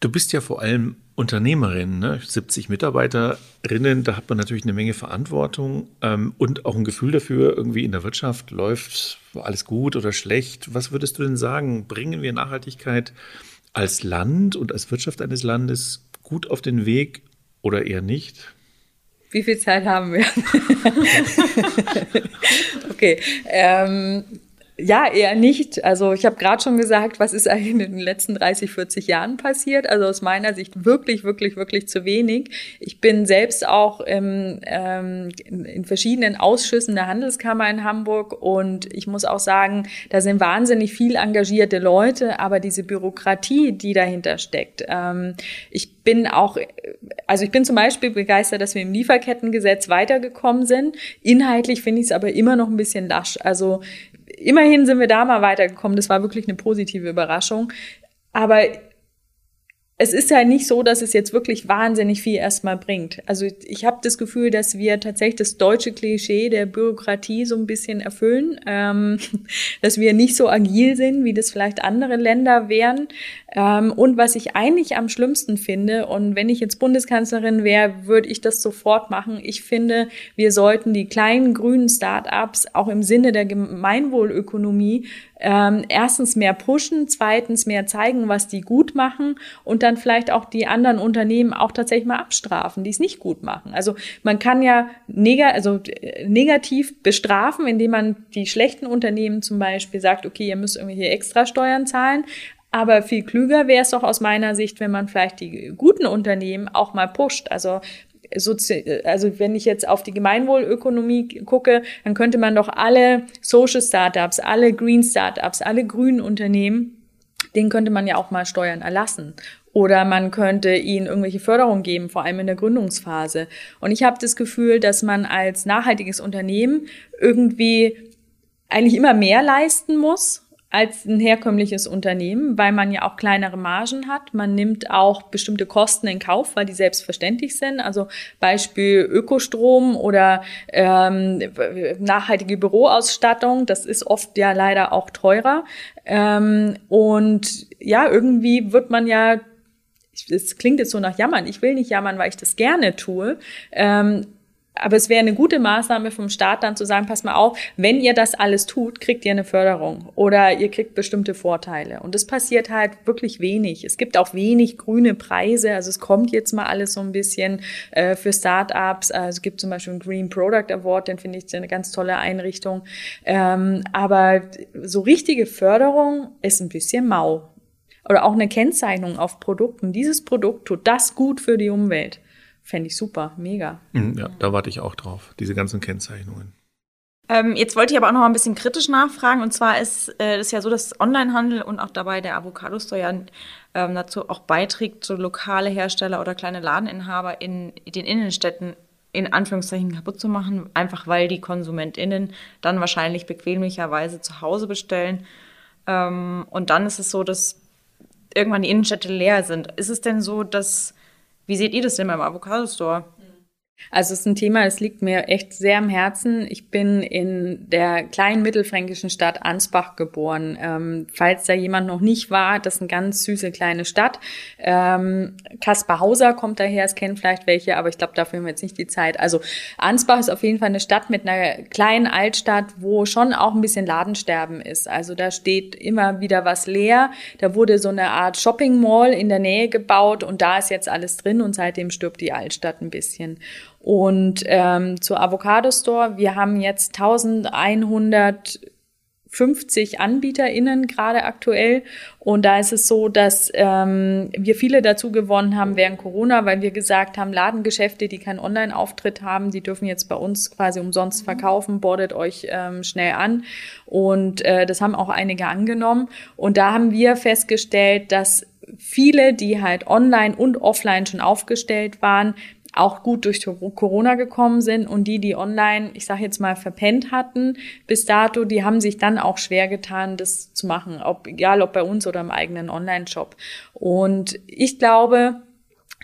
Du bist ja vor allem Unternehmerin, ne? 70 Mitarbeiterinnen, da hat man natürlich eine Menge Verantwortung ähm, und auch ein Gefühl dafür, irgendwie in der Wirtschaft läuft alles gut oder schlecht. Was würdest du denn sagen? Bringen wir Nachhaltigkeit als Land und als Wirtschaft eines Landes gut auf den Weg oder eher nicht? Wie viel Zeit haben wir? okay. Ähm, ja, eher nicht. Also ich habe gerade schon gesagt, was ist eigentlich in den letzten 30, 40 Jahren passiert? Also aus meiner Sicht wirklich, wirklich, wirklich zu wenig. Ich bin selbst auch im, ähm, in, verschiedenen Ausschüssen der Handelskammer in Hamburg und ich muss auch sagen, da sind wahnsinnig viel engagierte Leute, aber diese Bürokratie, die dahinter steckt. Ähm, ich bin auch, also ich bin zum Beispiel begeistert, dass wir im Lieferkettengesetz weitergekommen sind. Inhaltlich finde ich es aber immer noch ein bisschen lasch. Also immerhin sind wir da mal weitergekommen. Das war wirklich eine positive Überraschung. Aber es ist ja nicht so, dass es jetzt wirklich wahnsinnig viel erstmal bringt. Also ich habe das Gefühl, dass wir tatsächlich das deutsche Klischee der Bürokratie so ein bisschen erfüllen, ähm, dass wir nicht so agil sind, wie das vielleicht andere Länder wären. Ähm, und was ich eigentlich am schlimmsten finde, und wenn ich jetzt Bundeskanzlerin wäre, würde ich das sofort machen. Ich finde, wir sollten die kleinen grünen Start-ups auch im Sinne der Gemeinwohlökonomie ähm, erstens mehr pushen, zweitens mehr zeigen, was die gut machen und dann vielleicht auch die anderen Unternehmen auch tatsächlich mal abstrafen, die es nicht gut machen. Also man kann ja neg also äh, negativ bestrafen, indem man die schlechten Unternehmen zum Beispiel sagt, okay, ihr müsst irgendwelche Extrasteuern zahlen, aber viel klüger wäre es doch aus meiner Sicht, wenn man vielleicht die guten Unternehmen auch mal pusht. Also Sozi also wenn ich jetzt auf die Gemeinwohlökonomie gucke, dann könnte man doch alle Social Startups, alle Green Startups, alle grünen Unternehmen, denen könnte man ja auch mal Steuern erlassen. Oder man könnte ihnen irgendwelche Förderung geben, vor allem in der Gründungsphase. Und ich habe das Gefühl, dass man als nachhaltiges Unternehmen irgendwie eigentlich immer mehr leisten muss als ein herkömmliches Unternehmen, weil man ja auch kleinere Margen hat. Man nimmt auch bestimmte Kosten in Kauf, weil die selbstverständlich sind. Also Beispiel Ökostrom oder ähm, nachhaltige Büroausstattung, das ist oft ja leider auch teurer. Ähm, und ja, irgendwie wird man ja es klingt jetzt so nach Jammern. Ich will nicht jammern, weil ich das gerne tue. Ähm, aber es wäre eine gute Maßnahme vom Staat dann zu sagen, pass mal auf, wenn ihr das alles tut, kriegt ihr eine Förderung oder ihr kriegt bestimmte Vorteile. Und das passiert halt wirklich wenig. Es gibt auch wenig grüne Preise. Also es kommt jetzt mal alles so ein bisschen äh, für Startups. Also es gibt zum Beispiel einen Green Product Award, den finde ich eine ganz tolle Einrichtung. Ähm, aber so richtige Förderung ist ein bisschen mau. Oder auch eine Kennzeichnung auf Produkten. Dieses Produkt tut das gut für die Umwelt. Fände ich super, mega. Mhm, ja, da warte ich auch drauf, diese ganzen Kennzeichnungen. Ähm, jetzt wollte ich aber auch noch ein bisschen kritisch nachfragen. Und zwar ist äh, ja so, dass Onlinehandel und auch dabei der Avocado-Store ja ähm, dazu auch beiträgt, so lokale Hersteller oder kleine Ladeninhaber in, in den Innenstädten in Anführungszeichen kaputt zu machen, einfach weil die KonsumentInnen dann wahrscheinlich bequemlicherweise zu Hause bestellen. Ähm, und dann ist es so, dass irgendwann die Innenstädte leer sind. Ist es denn so, dass wie seht ihr das denn beim Avocado Store? Also es ist ein Thema, das liegt mir echt sehr am Herzen. Ich bin in der kleinen mittelfränkischen Stadt Ansbach geboren. Ähm, falls da jemand noch nicht war, das ist eine ganz süße kleine Stadt. Ähm, Kaspar Hauser kommt daher, es kennen vielleicht welche, aber ich glaube, dafür haben wir jetzt nicht die Zeit. Also Ansbach ist auf jeden Fall eine Stadt mit einer kleinen Altstadt, wo schon auch ein bisschen Ladensterben ist. Also da steht immer wieder was leer. Da wurde so eine Art Shopping Mall in der Nähe gebaut und da ist jetzt alles drin und seitdem stirbt die Altstadt ein bisschen. Und ähm, zur Avocado Store, wir haben jetzt 1100 50 AnbieterInnen gerade aktuell. Und da ist es so, dass ähm, wir viele dazu gewonnen haben während Corona, weil wir gesagt haben, Ladengeschäfte, die keinen Online-Auftritt haben, die dürfen jetzt bei uns quasi umsonst verkaufen, bordet euch ähm, schnell an. Und äh, das haben auch einige angenommen. Und da haben wir festgestellt, dass viele, die halt online und offline schon aufgestellt waren, auch gut durch Corona gekommen sind und die, die online, ich sage jetzt mal, verpennt hatten bis dato, die haben sich dann auch schwer getan, das zu machen, ob, egal ob bei uns oder im eigenen Online-Shop. Und ich glaube,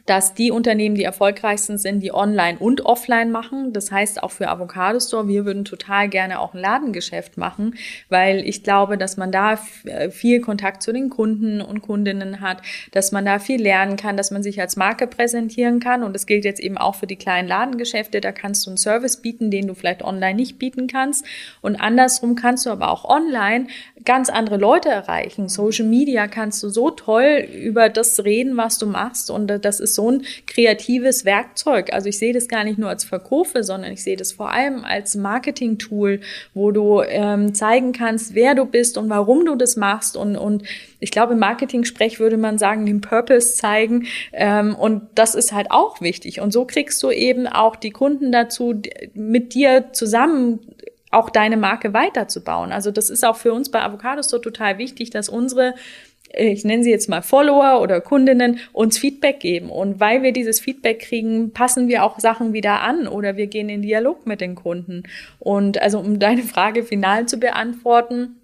dass die Unternehmen die erfolgreichsten sind, die online und offline machen. Das heißt auch für Avocado Store, wir würden total gerne auch ein Ladengeschäft machen, weil ich glaube, dass man da äh, viel Kontakt zu den Kunden und Kundinnen hat, dass man da viel lernen kann, dass man sich als Marke präsentieren kann. Und das gilt jetzt eben auch für die kleinen Ladengeschäfte. Da kannst du einen Service bieten, den du vielleicht online nicht bieten kannst. Und andersrum kannst du aber auch online ganz andere Leute erreichen. Social Media kannst du so toll über das reden, was du machst. Und das ist so ein kreatives Werkzeug. Also ich sehe das gar nicht nur als Verkäufe, sondern ich sehe das vor allem als Marketing-Tool, wo du ähm, zeigen kannst, wer du bist und warum du das machst. Und, und ich glaube, im Marketing-Sprech würde man sagen, den Purpose zeigen. Ähm, und das ist halt auch wichtig. Und so kriegst du eben auch die Kunden dazu, mit dir zusammen auch deine Marke weiterzubauen. Also das ist auch für uns bei Avocados so total wichtig, dass unsere ich nenne sie jetzt mal Follower oder Kundinnen, uns Feedback geben. Und weil wir dieses Feedback kriegen, passen wir auch Sachen wieder an oder wir gehen in Dialog mit den Kunden. Und also um deine Frage final zu beantworten,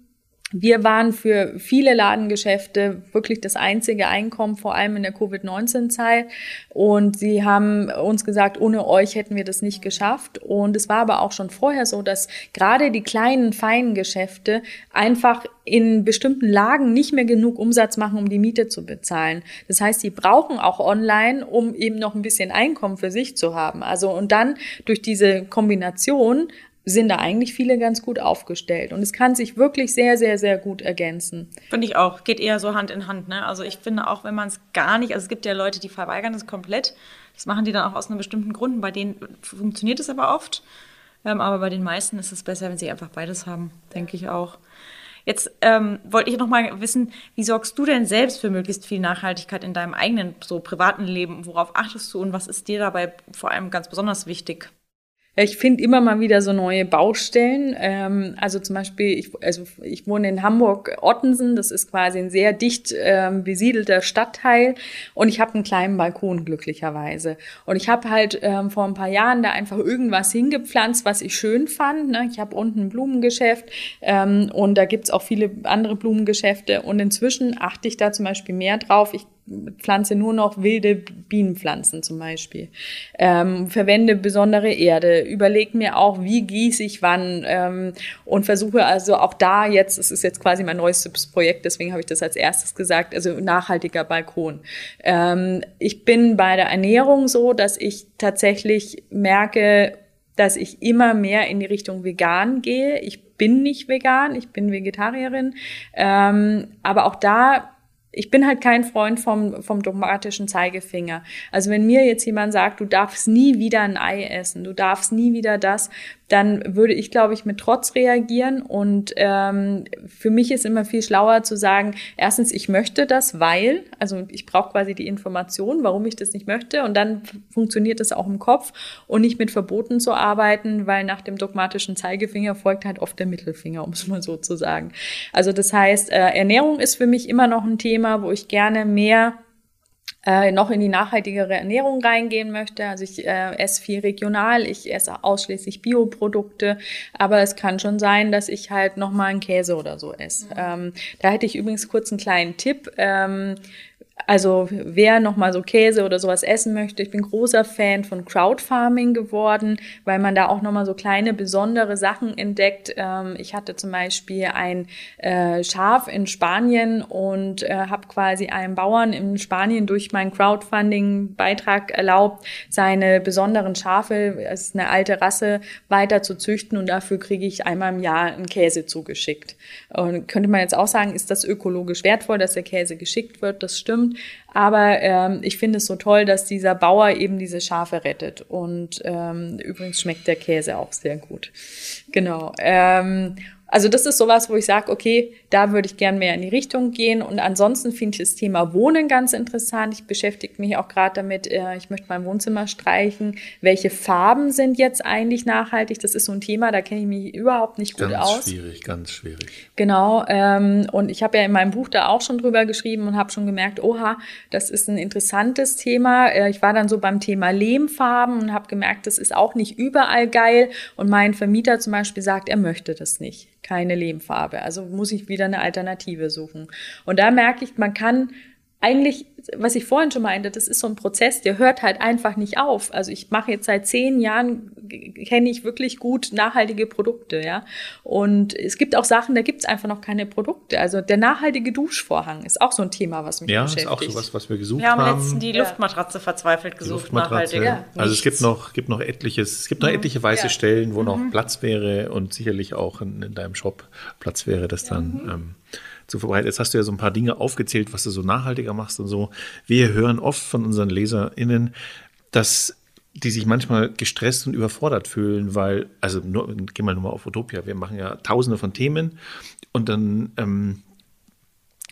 wir waren für viele Ladengeschäfte wirklich das einzige Einkommen, vor allem in der Covid-19-Zeit. Und sie haben uns gesagt, ohne euch hätten wir das nicht geschafft. Und es war aber auch schon vorher so, dass gerade die kleinen, feinen Geschäfte einfach in bestimmten Lagen nicht mehr genug Umsatz machen, um die Miete zu bezahlen. Das heißt, sie brauchen auch online, um eben noch ein bisschen Einkommen für sich zu haben. Also und dann durch diese Kombination sind da eigentlich viele ganz gut aufgestellt. Und es kann sich wirklich sehr, sehr, sehr gut ergänzen. Finde ich auch. Geht eher so Hand in Hand. Ne? Also ich finde auch, wenn man es gar nicht, also es gibt ja Leute, die verweigern das komplett. Das machen die dann auch aus einem bestimmten Grund. Bei denen funktioniert es aber oft. Ähm, aber bei den meisten ist es besser, wenn sie einfach beides haben, denke ich auch. Jetzt ähm, wollte ich noch mal wissen, wie sorgst du denn selbst für möglichst viel Nachhaltigkeit in deinem eigenen so privaten Leben? Worauf achtest du und was ist dir dabei vor allem ganz besonders wichtig? Ich finde immer mal wieder so neue Baustellen. Ähm, also zum Beispiel, ich, also ich wohne in Hamburg-Ottensen, das ist quasi ein sehr dicht ähm, besiedelter Stadtteil und ich habe einen kleinen Balkon glücklicherweise. Und ich habe halt ähm, vor ein paar Jahren da einfach irgendwas hingepflanzt, was ich schön fand. Ne? Ich habe unten ein Blumengeschäft ähm, und da gibt's auch viele andere Blumengeschäfte und inzwischen achte ich da zum Beispiel mehr drauf. Ich pflanze nur noch wilde Bienenpflanzen zum Beispiel. Ähm, verwende besondere Erde, überlege mir auch, wie gieße ich wann ähm, und versuche also auch da jetzt, es ist jetzt quasi mein neuestes Projekt, deswegen habe ich das als erstes gesagt, also nachhaltiger Balkon. Ähm, ich bin bei der Ernährung so, dass ich tatsächlich merke, dass ich immer mehr in die Richtung vegan gehe. Ich bin nicht vegan, ich bin Vegetarierin, ähm, aber auch da ich bin halt kein Freund vom, vom dogmatischen Zeigefinger. Also wenn mir jetzt jemand sagt, du darfst nie wieder ein Ei essen, du darfst nie wieder das, dann würde ich, glaube ich, mit Trotz reagieren. Und ähm, für mich ist immer viel schlauer zu sagen, erstens, ich möchte das, weil, also ich brauche quasi die Information, warum ich das nicht möchte. Und dann funktioniert das auch im Kopf und nicht mit Verboten zu arbeiten, weil nach dem dogmatischen Zeigefinger folgt halt oft der Mittelfinger, um es mal so zu sagen. Also das heißt, äh, Ernährung ist für mich immer noch ein Thema, wo ich gerne mehr äh, noch in die nachhaltigere Ernährung reingehen möchte. Also ich äh, esse viel regional, ich esse ausschließlich Bioprodukte, aber es kann schon sein, dass ich halt noch mal einen Käse oder so esse. Mhm. Ähm, da hätte ich übrigens kurz einen kleinen Tipp. Ähm, also wer noch mal so Käse oder sowas essen möchte, ich bin großer Fan von Crowdfarming geworden, weil man da auch noch mal so kleine besondere Sachen entdeckt. Ähm, ich hatte zum Beispiel ein äh, Schaf in Spanien und äh, habe quasi einem Bauern in Spanien durch meinen Crowdfunding-Beitrag erlaubt, seine besonderen Schafe, es ist eine alte Rasse, weiter zu züchten und dafür kriege ich einmal im Jahr einen Käse zugeschickt. Und könnte man jetzt auch sagen, ist das ökologisch wertvoll, dass der Käse geschickt wird? Das stimmt. Aber ähm, ich finde es so toll, dass dieser Bauer eben diese Schafe rettet. Und ähm, übrigens schmeckt der Käse auch sehr gut. Genau. Ähm, Also das ist sowas, wo ich sage, okay, da würde ich gern mehr in die Richtung gehen. Und ansonsten finde ich das Thema Wohnen ganz interessant. Ich beschäftige mich auch gerade damit, äh, ich möchte mein Wohnzimmer streichen. Welche Farben sind jetzt eigentlich nachhaltig? Das ist so ein Thema, da kenne ich mich überhaupt nicht gut ganz aus. Ganz schwierig, ganz schwierig. Genau. Ähm, und ich habe ja in meinem Buch da auch schon drüber geschrieben und habe schon gemerkt, oha, das ist ein interessantes Thema. Äh, ich war dann so beim Thema Lehmfarben und habe gemerkt, das ist auch nicht überall geil. Und mein Vermieter zum Beispiel sagt, er möchte das nicht keine Lehmfarbe. Also muss ich wieder eine Alternative suchen. Und da merke ich, man kann eigentlich, was ich vorhin schon meinte, das ist so ein Prozess, der hört halt einfach nicht auf. Also ich mache jetzt seit zehn Jahren, kenne ich wirklich gut nachhaltige Produkte, ja. Und es gibt auch Sachen, da gibt es einfach noch keine Produkte. Also der nachhaltige Duschvorhang ist auch so ein Thema, was mich ja, beschäftigt. Ja, ist auch so was, was wir gesucht haben. Wir haben letztens die Luftmatratze verzweifelt gesucht, nachhaltig. Ja, also es gibt noch, gibt noch etliches, es gibt noch mhm. etliche weiße ja. Stellen, wo mhm. noch Platz wäre und sicherlich auch in, in deinem Shop Platz wäre, das dann mhm. ähm, zu verbreiten. Jetzt hast du ja so ein paar Dinge aufgezählt, was du so nachhaltiger machst und so. Wir hören oft von unseren LeserInnen, dass die sich manchmal gestresst und überfordert fühlen, weil, also nur, geh mal nur mal auf Utopia, wir machen ja tausende von Themen und dann ähm,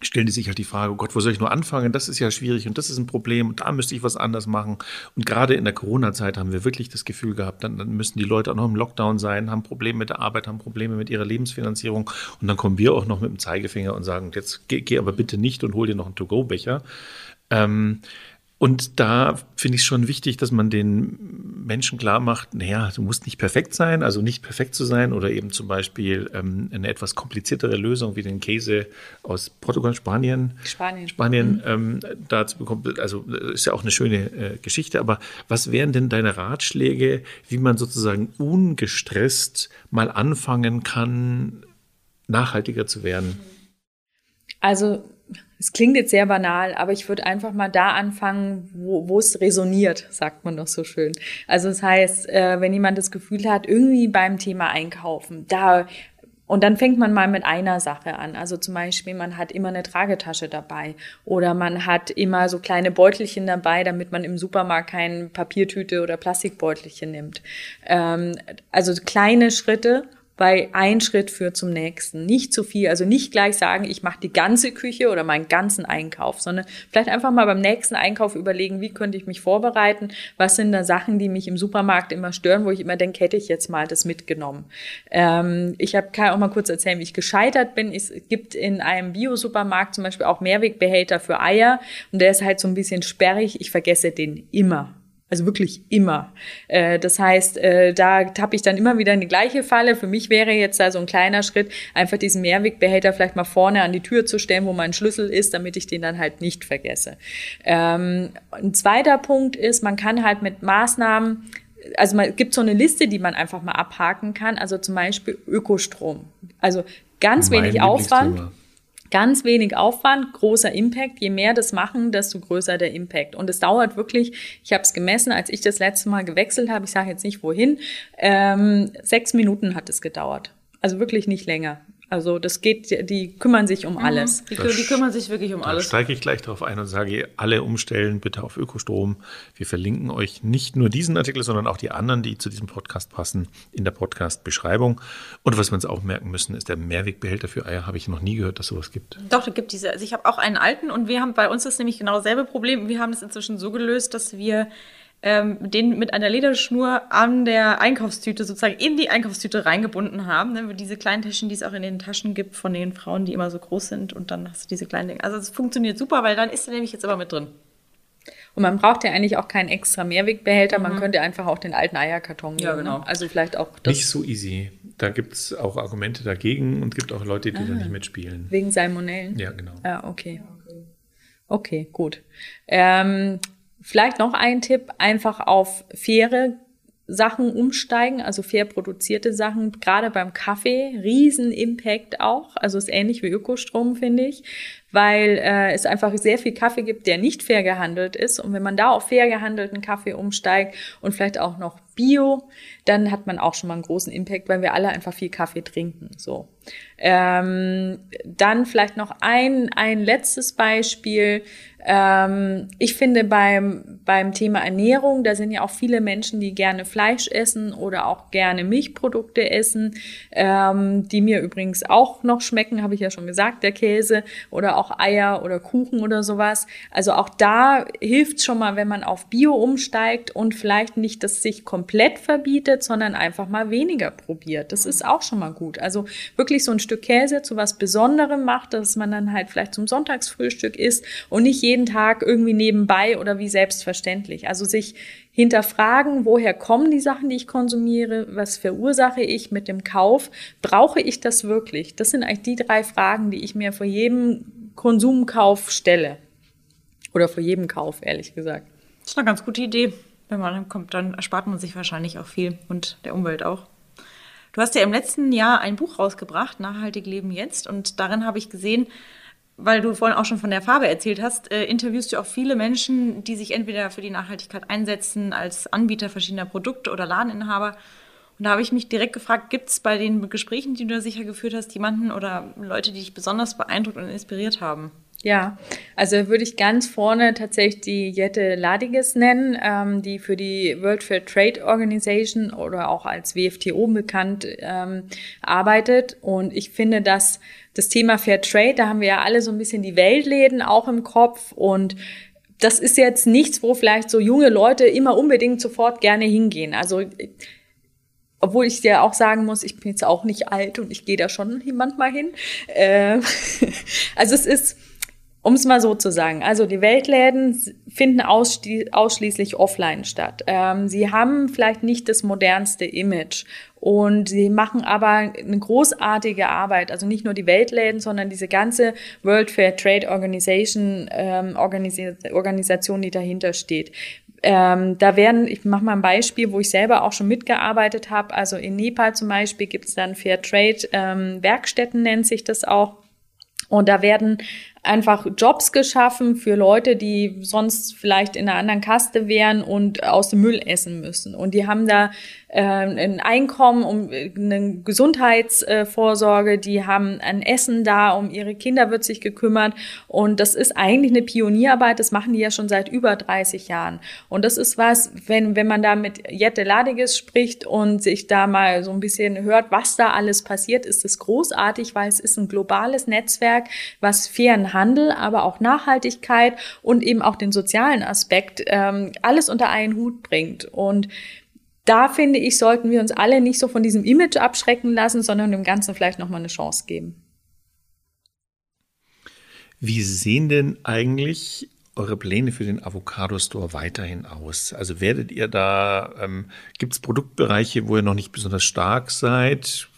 stellen die sich halt die Frage, oh Gott, wo soll ich nur anfangen? Das ist ja schwierig und das ist ein Problem und da müsste ich was anders machen. Und gerade in der Corona-Zeit haben wir wirklich das Gefühl gehabt, dann, dann müssen die Leute auch noch im Lockdown sein, haben Probleme mit der Arbeit, haben Probleme mit ihrer Lebensfinanzierung und dann kommen wir auch noch mit dem Zeigefinger und sagen, jetzt geh, geh aber bitte nicht und hol dir noch einen To-Go-Becher. Ähm, und da finde ich es schon wichtig, dass man den Menschen klar macht, naja, du musst nicht perfekt sein, also nicht perfekt zu sein oder eben zum Beispiel ähm, eine etwas kompliziertere Lösung wie den Käse aus Portugal, Spanien, Spanien, Spanien mhm. ähm, da zu bekommen. Also ist ja auch eine schöne äh, Geschichte. Aber was wären denn deine Ratschläge, wie man sozusagen ungestresst mal anfangen kann, nachhaltiger zu werden? Also es klingt jetzt sehr banal, aber ich würde einfach mal da anfangen, wo, es resoniert, sagt man doch so schön. Also das heißt, äh, wenn jemand das Gefühl hat, irgendwie beim Thema Einkaufen, da und dann fängt man mal mit einer Sache an. Also zum Beispiel, man hat immer eine Tragetasche dabei oder man hat immer so kleine Beutelchen dabei, damit man im Supermarkt kein Papiertüte oder Plastikbeutelchen nimmt. Ähm, also kleine Schritte weil ein Schritt führt zum nächsten. Nicht zu viel, also nicht gleich sagen, ich mache die ganze Küche oder meinen ganzen Einkauf, sondern vielleicht einfach mal beim nächsten Einkauf überlegen, wie könnte ich mich vorbereiten, was sind da Sachen, die mich im Supermarkt immer stören, wo ich immer denke, hätte ich jetzt mal das mitgenommen. Ähm, ich hab, kann auch mal kurz erzählen, wie ich gescheitert bin. Es gibt in einem Bio-Supermarkt zum Beispiel auch Mehrwegbehälter für Eier und der ist halt so ein bisschen sperrig. Ich vergesse den immer. Also wirklich immer. Äh, das heißt, äh, da tappe ich dann immer wieder in die gleiche Falle. Für mich wäre jetzt da so ein kleiner Schritt, einfach diesen Mehrwegbehälter vielleicht mal vorne an die Tür zu stellen, wo mein Schlüssel ist, damit ich den dann halt nicht vergesse. Ähm, ein zweiter Punkt ist, man kann halt mit Maßnahmen also man gibt so eine Liste, die man einfach mal abhaken kann. Also zum Beispiel Ökostrom. Also ganz mein wenig Aufwand. Ganz wenig Aufwand, großer Impact. Je mehr das machen, desto größer der Impact. Und es dauert wirklich, ich habe es gemessen, als ich das letzte Mal gewechselt habe, ich sage jetzt nicht wohin, ähm, sechs Minuten hat es gedauert. Also wirklich nicht länger. Also das geht, die kümmern sich um mhm. alles. Die, die, kümmern sich wirklich um da alles. Da steige ich gleich darauf ein und sage, alle umstellen bitte auf Ökostrom. Wir verlinken euch nicht nur diesen Artikel, sondern auch die anderen, die zu diesem Podcast passen, in der Podcast-Beschreibung. Und was wir uns auch merken müssen, ist der Mehrwegbehälter für Eier. Habe ich noch nie gehört, dass sowas gibt. Doch, da gibt diese. Also ich habe auch einen alten und wir haben bei uns ist nämlich genau dasselbe Problem. Wir haben es inzwischen so gelöst, dass wir ähm, den mit einer Lederschnur an der Einkaufstüte sozusagen in die Einkaufstüte reingebunden haben. Ne? Diese kleinen Taschen, die es auch in den Taschen gibt von den Frauen, die immer so groß sind und dann hast du diese kleinen Dinge. Also es funktioniert super, weil dann ist er nämlich jetzt immer mit drin. Und man braucht ja eigentlich auch keinen extra Mehrwegbehälter. Man mhm. könnte einfach auch den alten Eierkarton nehmen. Ja, ne? genau. Also vielleicht auch das. Nicht so easy. Da gibt es auch Argumente dagegen und gibt auch Leute, die ah, da nicht mitspielen. Wegen Salmonellen? Ja, genau. Ja, okay. Okay, gut. Ähm, Vielleicht noch ein Tipp, einfach auf faire Sachen umsteigen, also fair produzierte Sachen, gerade beim Kaffee, riesen Impact auch, also ist ähnlich wie Ökostrom, finde ich. weil äh, es einfach sehr viel Kaffee gibt, der nicht fair gehandelt ist. Und wenn man da auf fair gehandelten Kaffee umsteigt und vielleicht auch noch Bio, dann hat man auch schon mal einen großen Impact, weil wir alle einfach viel Kaffee trinken. So. Ähm, dann vielleicht noch ein, ein letztes Beispiel. Ähm, ich finde beim, beim Thema Ernährung, da sind ja auch viele Menschen, die gerne Fleisch essen oder auch gerne Milchprodukte essen, ähm, die mir übrigens auch noch schmecken, habe ich ja schon gesagt, der Käse oder auch Eier oder Kuchen oder sowas. Also auch da hilft schon mal, wenn man auf Bio umsteigt und vielleicht nicht das sich komplett verbietet, sondern einfach mal weniger probiert. Das ist auch schon mal gut. Also wirklich so ein Stück Käse zu was Besonderem macht, dass man dann halt vielleicht zum Sonntagsfrühstück isst und nicht jeden Tag irgendwie nebenbei oder wie selbstverständlich. Also sich hinterfragen, woher kommen die Sachen, die ich konsumiere, was verursache ich mit dem Kauf, brauche ich das wirklich? Das sind eigentlich die drei Fragen, die ich mir vor jedem Konsumkauf stelle. Oder vor jedem Kauf, ehrlich gesagt. Das ist eine ganz gute Idee. Wenn man kommt, dann erspart man sich wahrscheinlich auch viel und der Umwelt auch. Du hast ja im letzten Jahr ein Buch rausgebracht, Nachhaltig Leben jetzt. Und darin habe ich gesehen, weil du vorhin auch schon von der Farbe erzählt hast, äh, interviewst du auch viele Menschen, die sich entweder für die Nachhaltigkeit einsetzen als Anbieter verschiedener Produkte oder Ladeninhaber. Und da habe ich mich direkt gefragt, gibt es bei den Gesprächen, die du da sicher geführt hast, jemanden oder Leute, die dich besonders beeindruckt und inspiriert haben? Ja, also würde ich ganz vorne tatsächlich die Jette Ladiges nennen, ähm, die für die World Fair Trade Organization oder auch als WFTO bekannt ähm, arbeitet. Und ich finde, dass das Thema Fair Trade, da haben wir ja alle so ein bisschen die Weltläden auch im Kopf und das ist jetzt nichts, wo vielleicht so junge Leute immer unbedingt sofort gerne hingehen. Also obwohl ich dir auch sagen muss, ich bin jetzt auch nicht alt und ich gehe da schon manchmal hin. Äh, also es ist um es mal so zu sagen, also die Weltläden finden ausschließlich offline statt. Ähm, sie haben vielleicht nicht das modernste Image und sie machen aber eine großartige Arbeit. Also nicht nur die Weltläden, sondern diese ganze World Fair Trade Organization ähm, Organis Organisation, die dahinter steht. Ähm, da werden, ich mache mal ein Beispiel, wo ich selber auch schon mitgearbeitet habe. Also in Nepal zum Beispiel gibt es dann Fair Trade ähm, Werkstätten, nennt sich das auch. Und da werden einfach Jobs geschaffen für Leute, die sonst vielleicht in einer anderen Kaste wären und aus dem Müll essen müssen. Und die haben da äh, ein Einkommen, um eine Gesundheitsvorsorge, die haben ein Essen da, um ihre Kinder wird sich gekümmert. Und das ist eigentlich eine Pionierarbeit, das machen die ja schon seit über 30 Jahren. Und das ist was, wenn, wenn man da mit Jette Ladiges spricht und sich da mal so ein bisschen hört, was da alles passiert, ist es großartig, weil es ist ein globales Netzwerk, was fairen Handel, aber auch Nachhaltigkeit und eben auch den sozialen Aspekt ähm, alles unter einen Hut bringt. Und da finde ich, sollten wir uns alle nicht so von diesem Image abschrecken lassen, sondern dem Ganzen vielleicht nochmal eine Chance geben. Wie sehen denn eigentlich eure Pläne für den Avocado Store weiterhin aus? Also werdet ihr da, ähm, gibt es Produktbereiche, wo ihr noch nicht besonders stark seid?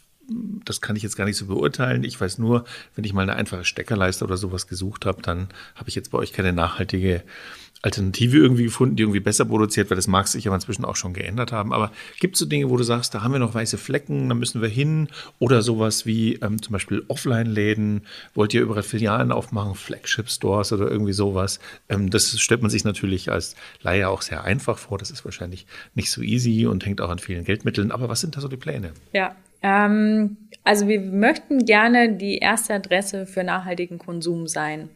Das kann ich jetzt gar nicht so beurteilen. Ich weiß nur, wenn ich mal eine einfache Steckerleiste oder sowas gesucht habe, dann habe ich jetzt bei euch keine nachhaltige Alternative irgendwie gefunden, die irgendwie besser produziert, weil das mag sich aber inzwischen auch schon geändert haben. Aber gibt es so Dinge, wo du sagst, da haben wir noch weiße Flecken, da müssen wir hin? Oder sowas wie ähm, zum Beispiel Offline-Läden, wollt ihr überall Filialen aufmachen, Flagship-Stores oder irgendwie sowas? Ähm, das stellt man sich natürlich als Laie auch sehr einfach vor. Das ist wahrscheinlich nicht so easy und hängt auch an vielen Geldmitteln. Aber was sind da so die Pläne? Ja, ähm, also wir möchten gerne die erste Adresse für nachhaltigen Konsum sein.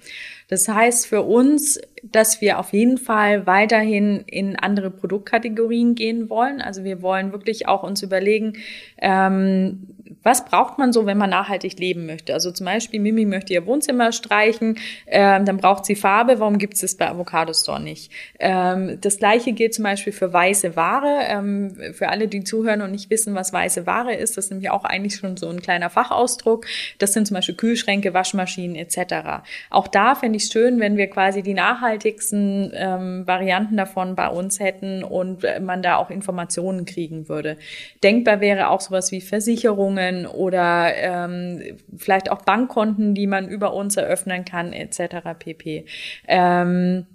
Das heißt für uns, dass wir auf jeden Fall weiterhin in andere Produktkategorien gehen wollen. Also wir wollen wirklich auch uns überlegen, ähm, was braucht man so, wenn man nachhaltig leben möchte? Also zum Beispiel, Mimi möchte ihr Wohnzimmer streichen, ähm, dann braucht sie Farbe, warum gibt es das bei Avocado Store nicht? Ähm, das gleiche gilt zum Beispiel für weiße Ware. Ähm, für alle, die zuhören und nicht wissen, was weiße Ware ist, das ist nämlich auch eigentlich schon so ein kleiner Fachausdruck. Das sind zum Beispiel Kühlschränke, Waschmaschinen etc. Auch da fände ich es schön, wenn wir quasi die nachhaltigsten ähm, Varianten davon bei uns hätten und man da auch Informationen kriegen würde. Denkbar wäre auch sowas wie Versicherungen, oder ähm, vielleicht auch Bankkonten, die man über uns eröffnen kann, etc. pp. Ähm,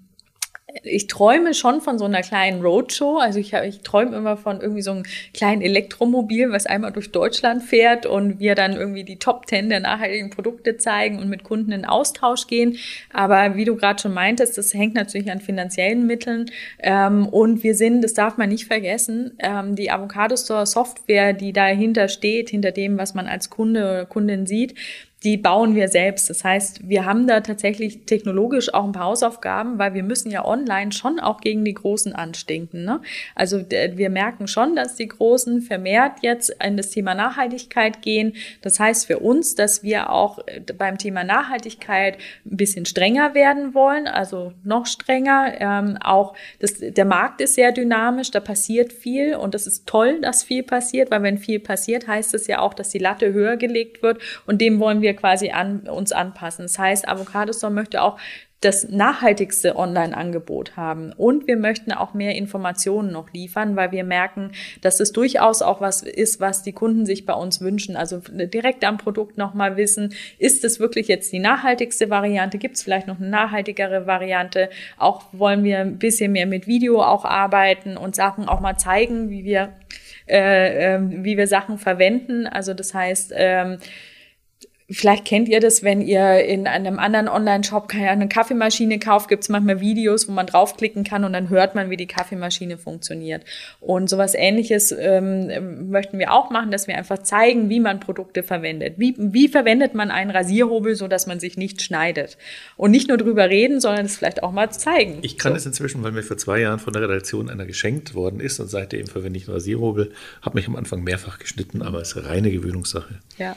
ich träume schon von so einer kleinen Roadshow. Also ich, ich träume immer von irgendwie so einem kleinen Elektromobil, was einmal durch Deutschland fährt und wir dann irgendwie die Top Ten der nachhaltigen Produkte zeigen und mit Kunden in Austausch gehen. Aber wie du gerade schon meintest, das hängt natürlich an finanziellen Mitteln. Ähm, und wir sind, das darf man nicht vergessen, ähm, die Avocado Store Software, die dahinter steht, hinter dem, was man als Kunde oder Kundin sieht, die bauen wir selbst. Das heißt, wir haben da tatsächlich technologisch auch ein paar Hausaufgaben, weil wir müssen ja online schon auch gegen die Großen anstinken. Ne? Also wir merken schon, dass die Großen vermehrt jetzt in das Thema Nachhaltigkeit gehen. Das heißt für uns, dass wir auch äh, beim Thema Nachhaltigkeit ein bisschen strenger werden wollen, also noch strenger. Ähm, auch das, der Markt ist sehr dynamisch, da passiert viel und das ist toll, dass viel passiert, weil wenn viel passiert, heißt es ja auch, dass die Latte höher gelegt wird und dem wollen wir wir quasi an, uns anpassen. Das heißt, Avocado Store möchte auch das nachhaltigste Online-Angebot haben. Und wir möchten auch mehr Informationen noch liefern, weil wir merken, dass es durchaus auch was ist, was die Kunden sich bei uns wünschen. Also direkt am Produkt nochmal wissen, ist es wirklich jetzt die nachhaltigste Variante? Gibt es vielleicht noch eine nachhaltigere Variante? Auch wollen wir ein bisschen mehr mit Video auch arbeiten und Sachen auch mal zeigen, wie wir, äh, äh, wie wir Sachen verwenden. Also das heißt, ähm, Vielleicht kennt ihr das, wenn ihr in einem anderen Online-Shop eine Kaffeemaschine kauft, gibt es manchmal Videos, wo man draufklicken kann und dann hört man, wie die Kaffeemaschine funktioniert. Und sowas ähnliches ähm, möchten wir auch machen, dass wir einfach zeigen, wie man Produkte verwendet. Wie, wie verwendet man einen Rasierhobel, so dass man sich nicht schneidet? Und nicht nur drüber reden, sondern es vielleicht auch mal zeigen. Ich kann es so. inzwischen, weil mir vor zwei Jahren von der Redaktion einer geschenkt worden ist und seitdem verwende ich einen Rasierhobel, habe mich am Anfang mehrfach geschnitten, aber es ist reine Gewöhnungssache. Ja.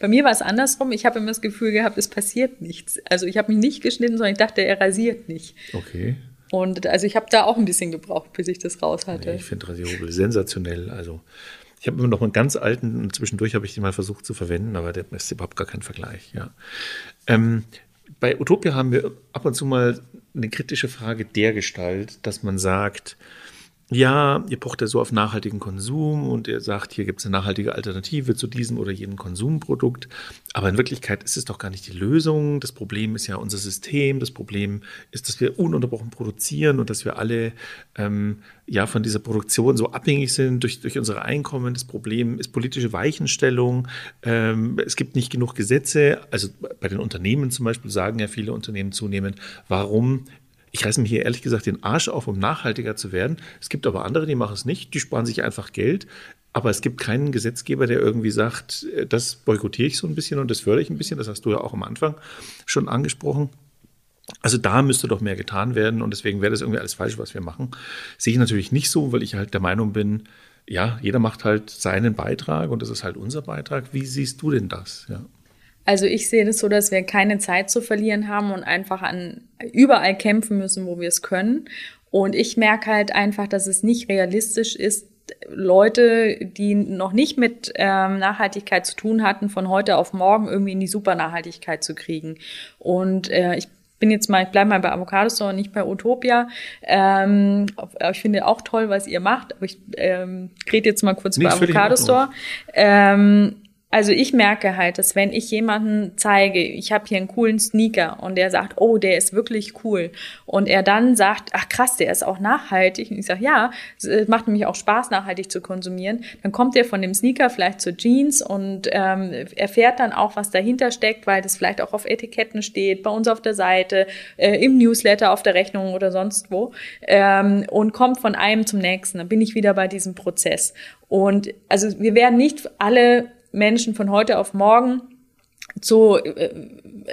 Bei mir war es andersrum. Ich habe immer das Gefühl gehabt, es passiert nichts. Also ich habe mich nicht geschnitten, sondern ich dachte, er rasiert nicht. Okay. Und also ich habe da auch ein bisschen gebraucht, bis ich das raus hatte. Nee, ich finde Rasierhobel sensationell. Also ich habe immer noch einen ganz alten, zwischendurch habe ich den mal versucht zu verwenden, aber der ist überhaupt gar kein Vergleich. Ja. Ähm, bei Utopia haben wir ab und zu mal eine kritische Frage der Gestalt, dass man sagt, ja, ihr pocht ja so auf nachhaltigen Konsum und ihr sagt, hier gibt es eine nachhaltige Alternative zu diesem oder jenem Konsumprodukt. Aber in Wirklichkeit ist es doch gar nicht die Lösung. Das Problem ist ja unser System. Das Problem ist, dass wir ununterbrochen produzieren und dass wir alle ähm, ja von dieser Produktion so abhängig sind durch, durch unsere Einkommen. Das Problem ist politische Weichenstellung. Ähm, es gibt nicht genug Gesetze. Also bei den Unternehmen zum Beispiel sagen ja viele Unternehmen zunehmend, warum ich reiße mir hier ehrlich gesagt den Arsch auf, um nachhaltiger zu werden. Es gibt aber andere, die machen es nicht, die sparen sich einfach Geld. Aber es gibt keinen Gesetzgeber, der irgendwie sagt, äh, das boykottiere ich so ein bisschen und das fördere ich ein bisschen. Das hast du ja auch am Anfang schon angesprochen. Also da müsste doch mehr getan werden und deswegen wäre das irgendwie alles falsch, was wir machen. Sehe ich natürlich nicht so, weil ich halt der Meinung bin, ja, jeder macht halt seinen Beitrag und das ist halt unser Beitrag. Wie siehst du denn das? Ja. Also ich sehe das so, dass wir keine Zeit zu verlieren haben und einfach an überall kämpfen müssen, wo wir es können. Und ich merke halt einfach, dass es nicht realistisch ist, Leute, die noch nicht mit ähm, Nachhaltigkeit zu tun hatten, von heute auf morgen irgendwie in die Supernachhaltigkeit zu kriegen. Und äh, ich bin jetzt mal, ich bleibe mal bei Avocado Store und nicht bei Utopia. Ähm, ich finde auch toll, was ihr macht, aber ich ähm, rede jetzt mal kurz nee, bei Avocado Store. Ähm, also ich merke halt, dass wenn ich jemanden zeige, ich habe hier einen coolen Sneaker und der sagt, oh, der ist wirklich cool und er dann sagt, ach krass, der ist auch nachhaltig und ich sage, ja, es macht nämlich auch Spaß, nachhaltig zu konsumieren, dann kommt er von dem Sneaker vielleicht zur Jeans und ähm, erfährt dann auch, was dahinter steckt, weil das vielleicht auch auf Etiketten steht, bei uns auf der Seite, äh, im Newsletter, auf der Rechnung oder sonst wo ähm, und kommt von einem zum nächsten. Dann bin ich wieder bei diesem Prozess. Und also wir werden nicht alle Menschen von heute auf morgen zu äh,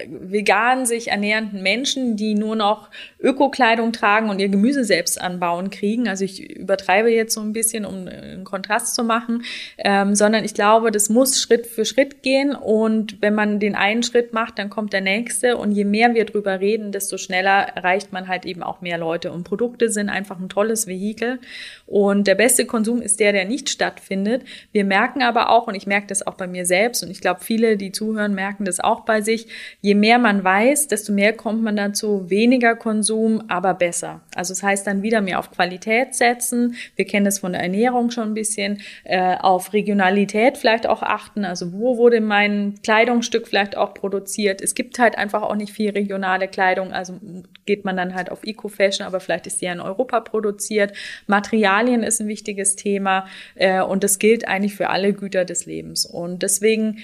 vegan sich ernährenden Menschen, die nur noch Öko-Kleidung tragen und ihr Gemüse selbst anbauen kriegen. Also ich übertreibe jetzt so ein bisschen, um einen Kontrast zu machen, ähm, sondern ich glaube, das muss Schritt für Schritt gehen. Und wenn man den einen Schritt macht, dann kommt der nächste. Und je mehr wir drüber reden, desto schneller erreicht man halt eben auch mehr Leute. Und Produkte sind einfach ein tolles Vehikel. Und der beste Konsum ist der, der nicht stattfindet. Wir merken aber auch und ich merke das auch bei mir selbst und ich glaube, viele, die zuhören, merken das auch bei sich. Je mehr man weiß, desto mehr kommt man dazu, weniger Konsum, aber besser. Also das heißt dann wieder mehr auf Qualität setzen. Wir kennen das von der Ernährung schon ein bisschen, äh, auf Regionalität vielleicht auch achten. Also wo wurde mein Kleidungsstück vielleicht auch produziert? Es gibt halt einfach auch nicht viel regionale Kleidung. Also geht man dann halt auf Eco-Fashion, aber vielleicht ist die ja in Europa produziert. Materialien ist ein wichtiges Thema äh, und das gilt eigentlich für alle Güter des Lebens. Und deswegen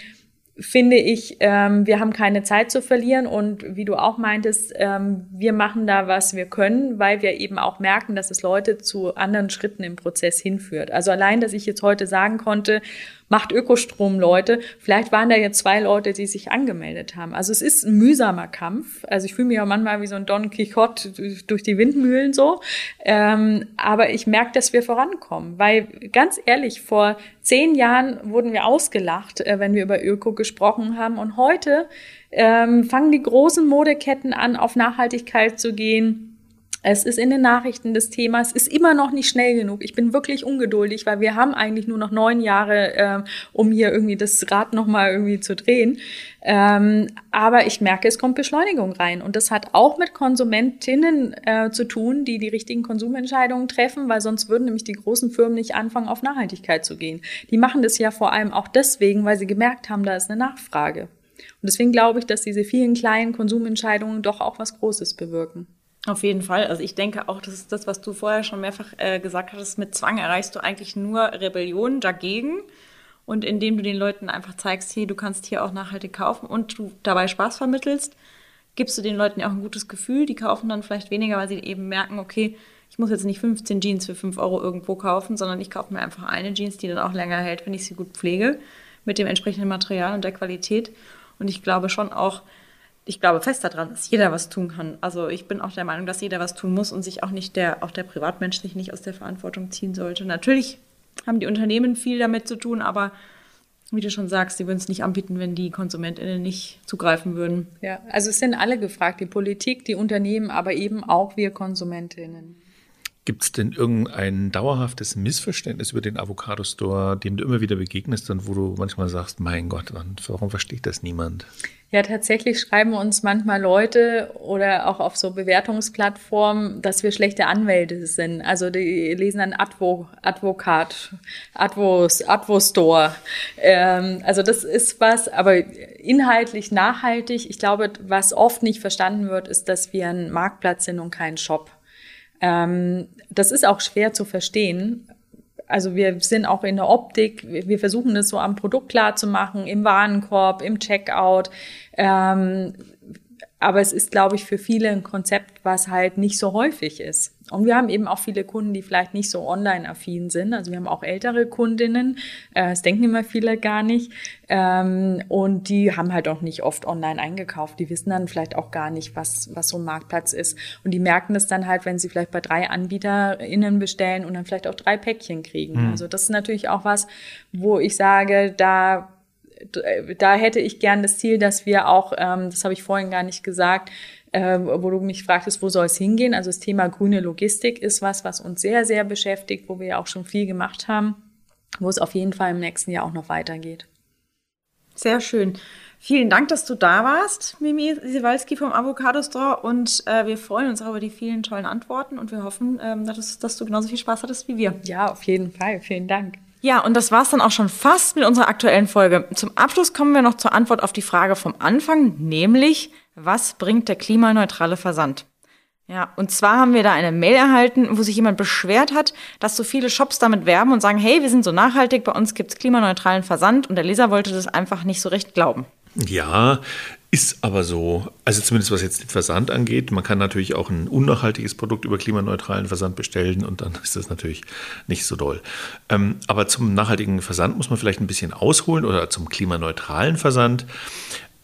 finde ich, ähm, wir haben keine Zeit zu verlieren und wie du auch meintest, ähm, wir machen da, was wir können, weil wir eben auch merken, dass es Leute zu anderen Schritten im Prozess hinführt. Also allein, dass ich jetzt heute sagen konnte, macht Ökostrom Leute. Vielleicht waren da jetzt zwei Leute, die sich angemeldet haben. Also es ist ein mühsamer Kampf. Also ich fühle mich auch manchmal wie so ein Don Quixote durch die Windmühlen so. Ähm, aber ich merke, dass wir vorankommen. Weil ganz ehrlich, vor zehn Jahren wurden wir ausgelacht, äh, wenn wir über Öko gesprochen haben. Und heute ähm, fangen die großen Modeketten an, auf Nachhaltigkeit zu gehen es ist in den Nachrichten des Themas, ist immer noch nicht schnell genug. Ich bin wirklich ungeduldig, weil wir haben eigentlich nur noch neun Jahre, äh, um hier irgendwie das Rad nochmal irgendwie zu drehen. Ähm, aber ich merke, es kommt Beschleunigung rein. Und das hat auch mit Konsumentinnen äh, zu tun, die die richtigen Konsumentscheidungen treffen, weil sonst würden nämlich die großen Firmen nicht anfangen, auf Nachhaltigkeit zu gehen. Die machen das ja vor allem auch deswegen, weil sie gemerkt haben, da ist eine Nachfrage. Und deswegen glaube ich, dass diese vielen kleinen Konsumentscheidungen doch auch was Großes bewirken. Auf jeden Fall. Also ich denke auch, das ist das, was du vorher schon mehrfach äh, gesagt hattest, mit Zwang erreichst du eigentlich nur Rebellion dagegen. Und indem du den Leuten einfach zeigst, hey, du kannst hier auch nachhaltig kaufen und du dabei Spaß vermittelst, gibst du den Leuten ja auch ein gutes Gefühl. Die kaufen dann vielleicht weniger, weil sie eben merken, okay, ich muss jetzt nicht 15 Jeans für 5 Euro irgendwo kaufen, sondern ich kaufe mir einfach eine Jeans, die dann auch länger hält, wenn ich sie gut pflege, mit dem entsprechenden Material und der Qualität. Und ich glaube schon auch, ich glaube fest daran, dass jeder was tun kann. Also ich bin auch der Meinung, dass jeder was tun muss und sich auch nicht der, auch der Privatmensch sich nicht aus der Verantwortung ziehen sollte. Natürlich haben die Unternehmen viel damit zu tun, aber wie du schon sagst, sie würden es nicht anbieten, wenn die KonsumentInnen nicht zugreifen würden. Ja, also es sind alle gefragt, die Politik, die Unternehmen, aber eben auch wir KonsumentInnen. Gibt es denn irgendein dauerhaftes Missverständnis über den Avocado Store, dem du immer wieder begegnest und wo du manchmal sagst, mein Gott, warum versteht das niemand? Ja, tatsächlich schreiben uns manchmal Leute oder auch auf so Bewertungsplattformen, dass wir schlechte Anwälte sind. Also die lesen dann Advo, Advokat, Advos, Advo-Store. Ähm, also das ist was, aber inhaltlich nachhaltig. Ich glaube, was oft nicht verstanden wird, ist, dass wir ein Marktplatz sind und kein Shop. Ähm, das ist auch schwer zu verstehen, also wir sind auch in der Optik, wir versuchen das so am Produkt klar zu machen, im Warenkorb, im Checkout. Ähm, aber es ist, glaube ich, für viele ein Konzept, was halt nicht so häufig ist. Und wir haben eben auch viele Kunden, die vielleicht nicht so online-affin sind. Also wir haben auch ältere Kundinnen, äh, das denken immer viele gar nicht. Ähm, und die haben halt auch nicht oft online eingekauft. Die wissen dann vielleicht auch gar nicht, was, was so ein Marktplatz ist. Und die merken das dann halt, wenn sie vielleicht bei drei AnbieterInnen bestellen und dann vielleicht auch drei Päckchen kriegen. Mhm. Also das ist natürlich auch was, wo ich sage, da da hätte ich gern das Ziel, dass wir auch, ähm, das habe ich vorhin gar nicht gesagt, äh, wo du mich fragtest, wo soll es hingehen? Also das Thema grüne Logistik ist was, was uns sehr, sehr beschäftigt, wo wir ja auch schon viel gemacht haben, wo es auf jeden Fall im nächsten Jahr auch noch weitergeht. Sehr schön. Vielen Dank, dass du da warst, Mimi Siewalski vom Avocado Store. Und äh, wir freuen uns auch über die vielen tollen Antworten und wir hoffen, ähm, dass, dass du genauso viel Spaß hattest wie wir. Ja, auf jeden Fall. Vielen Dank. Ja, und das war's dann auch schon fast mit unserer aktuellen Folge. Zum Abschluss kommen wir noch zur Antwort auf die Frage vom Anfang, nämlich, was bringt der klimaneutrale Versand? Ja, und zwar haben wir da eine Mail erhalten, wo sich jemand beschwert hat, dass so viele Shops damit werben und sagen, hey, wir sind so nachhaltig, bei uns gibt's klimaneutralen Versand und der Leser wollte das einfach nicht so recht glauben. Ja, ist aber so, also zumindest was jetzt den Versand angeht, man kann natürlich auch ein unnachhaltiges Produkt über klimaneutralen Versand bestellen und dann ist das natürlich nicht so doll. Ähm, aber zum nachhaltigen Versand muss man vielleicht ein bisschen ausholen oder zum klimaneutralen Versand.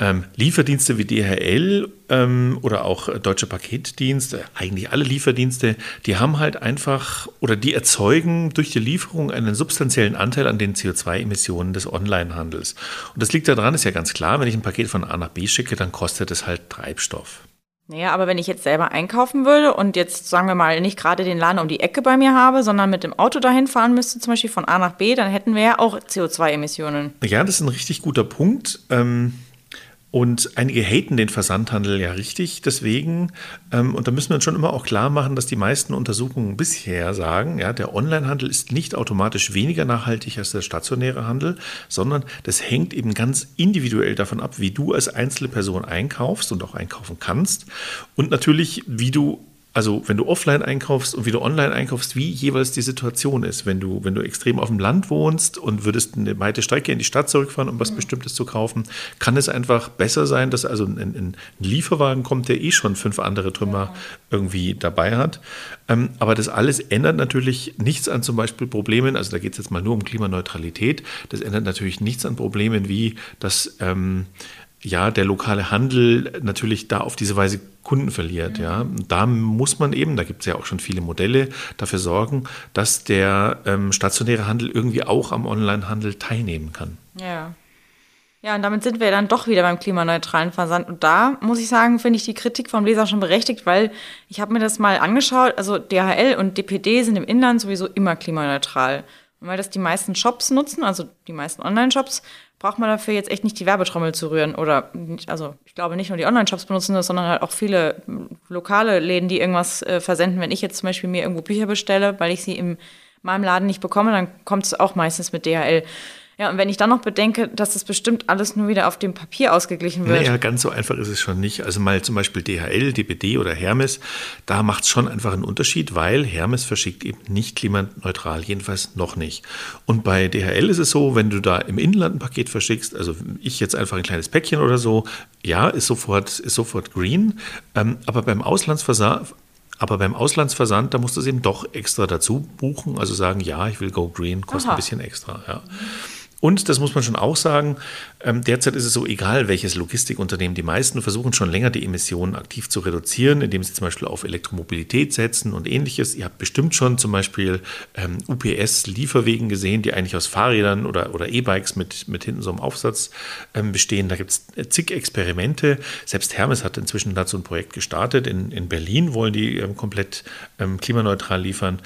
Ähm, Lieferdienste wie DHL ähm, oder auch Deutsche Paketdienst, eigentlich alle Lieferdienste, die haben halt einfach oder die erzeugen durch die Lieferung einen substanziellen Anteil an den CO2-Emissionen des Onlinehandels. Und das liegt daran, ist ja ganz klar, wenn ich ein Paket von A nach B schicke, dann kostet es halt Treibstoff. Naja, aber wenn ich jetzt selber einkaufen würde und jetzt, sagen wir mal, nicht gerade den Laden um die Ecke bei mir habe, sondern mit dem Auto dahin fahren müsste, zum Beispiel von A nach B, dann hätten wir ja auch CO2-Emissionen. Ja, das ist ein richtig guter Punkt. Ähm Und einige haten den Versandhandel ja richtig, deswegen, ähm, und da müssen wir uns schon immer auch klar machen, dass die meisten Untersuchungen bisher sagen, ja, der Onlinehandel ist nicht automatisch weniger nachhaltig als der stationäre Handel, sondern das hängt eben ganz individuell davon ab, wie du als einzelne Person einkaufst und auch einkaufen kannst. Und natürlich, wie du also wenn du offline einkaufst und wie du online einkaufst, wie jeweils die Situation ist. Wenn du, wenn du extrem auf dem Land wohnst und würdest eine weite Strecke in die Stadt zurückfahren, um was mhm. Bestimmtes zu kaufen, kann es einfach besser sein, dass also ein, ein Lieferwagen kommt, der eh schon fünf andere Trümmer ja. irgendwie dabei hat. Ähm, aber das alles ändert natürlich nichts an zum Beispiel Problemen, also da geht es jetzt mal nur um Klimaneutralität, das ändert natürlich nichts an Problemen wie, dass ähm, ja, der lokale Handel natürlich da auf diese Weise Kunden verliert. Mhm. Ja. Da muss man eben, da gibt es ja auch schon viele Modelle, dafür sorgen, dass der ähm, stationäre Handel irgendwie auch am Onlinehandel teilnehmen kann. Ja. Ja, und damit sind wir dann doch wieder beim klimaneutralen Versand. Und da muss ich sagen, finde ich die Kritik vom Leser schon berechtigt, weil ich habe mir das mal angeschaut. Also DHL und DPD sind im Inland sowieso immer klimaneutral. Und weil das die meisten Shops nutzen, also die meisten Online-Shops, braucht man dafür jetzt echt nicht die Werbetrommel zu rühren. Oder, also ich glaube nicht nur die Online-Shops benutzen das, sondern halt auch viele lokale Läden, die irgendwas äh, versenden. Wenn ich jetzt zum Beispiel mir irgendwo Bücher bestelle, weil ich sie in meinem Laden nicht bekomme, dann kommt es auch meistens mit DHL. Ja, und wenn ich dann noch bedenke, dass das bestimmt alles nur wieder auf dem Papier ausgeglichen wird. Naja, ganz so einfach ist es schon nicht. Also mal zum Beispiel DHL, DPD oder Hermes, da macht es schon einfach einen Unterschied, weil Hermes verschickt eben nicht klimaneutral, jedenfalls noch nicht. Und bei DHL ist es so, wenn du da im Inland ein Paket verschickst, also ich jetzt einfach ein kleines Päckchen oder so, ja, ist sofort, ist sofort green. Ähm, aber beim Auslandsversand, aber beim Auslandsversand, da musst du es eben doch extra dazu buchen. Also sagen, ja, ich will Go Green, kostet Aha. ein bisschen extra. Ja. Und das muss man schon auch sagen, ähm, derzeit ist es so egal, welches Logistikunternehmen. Die meisten versuchen schon länger, die Emissionen aktiv zu reduzieren, indem sie zum Beispiel auf Elektromobilität setzen und ähnliches. Ihr habt bestimmt schon zum Beispiel ähm, UPS-Lieferwegen gesehen, die eigentlich aus Fahrrädern oder, oder E-Bikes mit, mit hinten so einem Aufsatz ähm, bestehen. Da gibt es äh, zig Experimente. Selbst Hermes hat inzwischen dazu ein Projekt gestartet. In, in Berlin wollen die komplett klimaneutral liefern.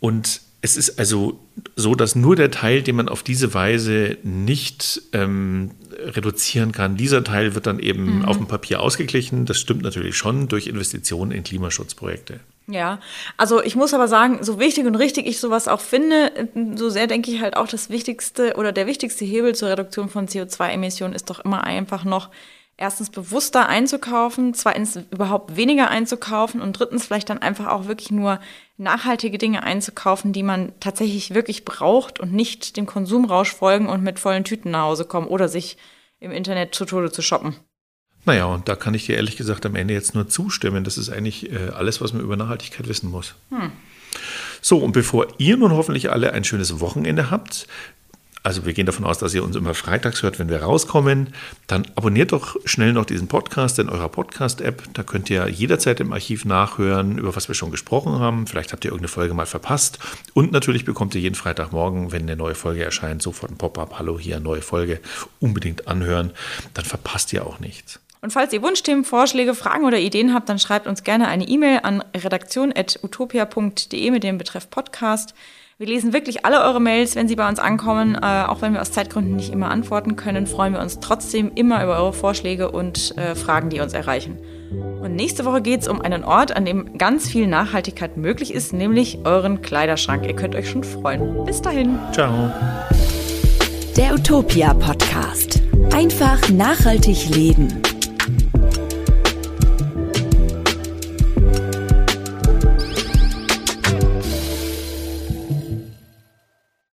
Und es ist also so, dass nur der Teil, den man auf diese Weise nicht ähm, reduzieren kann, dieser Teil wird dann eben mhm. auf dem Papier ausgeglichen. Das stimmt natürlich schon durch Investitionen in Klimaschutzprojekte. Ja, also ich muss aber sagen, so wichtig und richtig ich sowas auch finde, so sehr denke ich halt auch das Wichtigste oder der wichtigste Hebel zur Reduktion von CO2-Emissionen ist doch immer einfach noch erstens bewusster einzukaufen, zweitens überhaupt weniger einzukaufen und drittens vielleicht dann einfach auch wirklich nur nachhaltige Dinge einzukaufen, die man tatsächlich wirklich braucht und nicht dem Konsumrausch folgen und mit vollen Tüten nach Hause kommen oder sich im Internet zu Tode zu shoppen. Naja, und da kann ich dir ehrlich gesagt am Ende jetzt nur zustimmen. Das ist eigentlich äh, alles, was man über Nachhaltigkeit wissen muss. Hm. So, und bevor ihr nun hoffentlich alle ein schönes Wochenende habt, also wir gehen davon aus, dass ihr uns immer freitags hört, wenn wir rauskommen. Dann abonniert doch schnell noch diesen Podcast in eurer Podcast-App. Da könnt ihr jederzeit im Archiv nachhören, über was wir schon gesprochen haben. Vielleicht habt ihr irgendeine Folge mal verpasst. Und natürlich bekommt ihr jeden Freitagmorgen, wenn eine neue Folge erscheint, sofort ein Pop-up. Hallo, hier neue Folge. Unbedingt anhören. Dann verpasst ihr auch nichts. Und falls ihr Wunschthemen, Vorschläge, Fragen oder Ideen habt, dann schreibt uns gerne eine E-Mail an redaktion.utopia.de mit dem Betreff Podcast. Wir lesen wirklich alle eure Mails, wenn sie bei uns ankommen. Äh, auch wenn wir aus Zeitgründen nicht immer antworten können, freuen wir uns trotzdem immer über eure Vorschläge und äh, Fragen, die uns erreichen. Und nächste Woche geht es um einen Ort, an dem ganz viel Nachhaltigkeit möglich ist, nämlich euren Kleiderschrank. Ihr könnt euch schon freuen. Bis dahin. Ciao. Der Utopia Podcast. Einfach nachhaltig leben.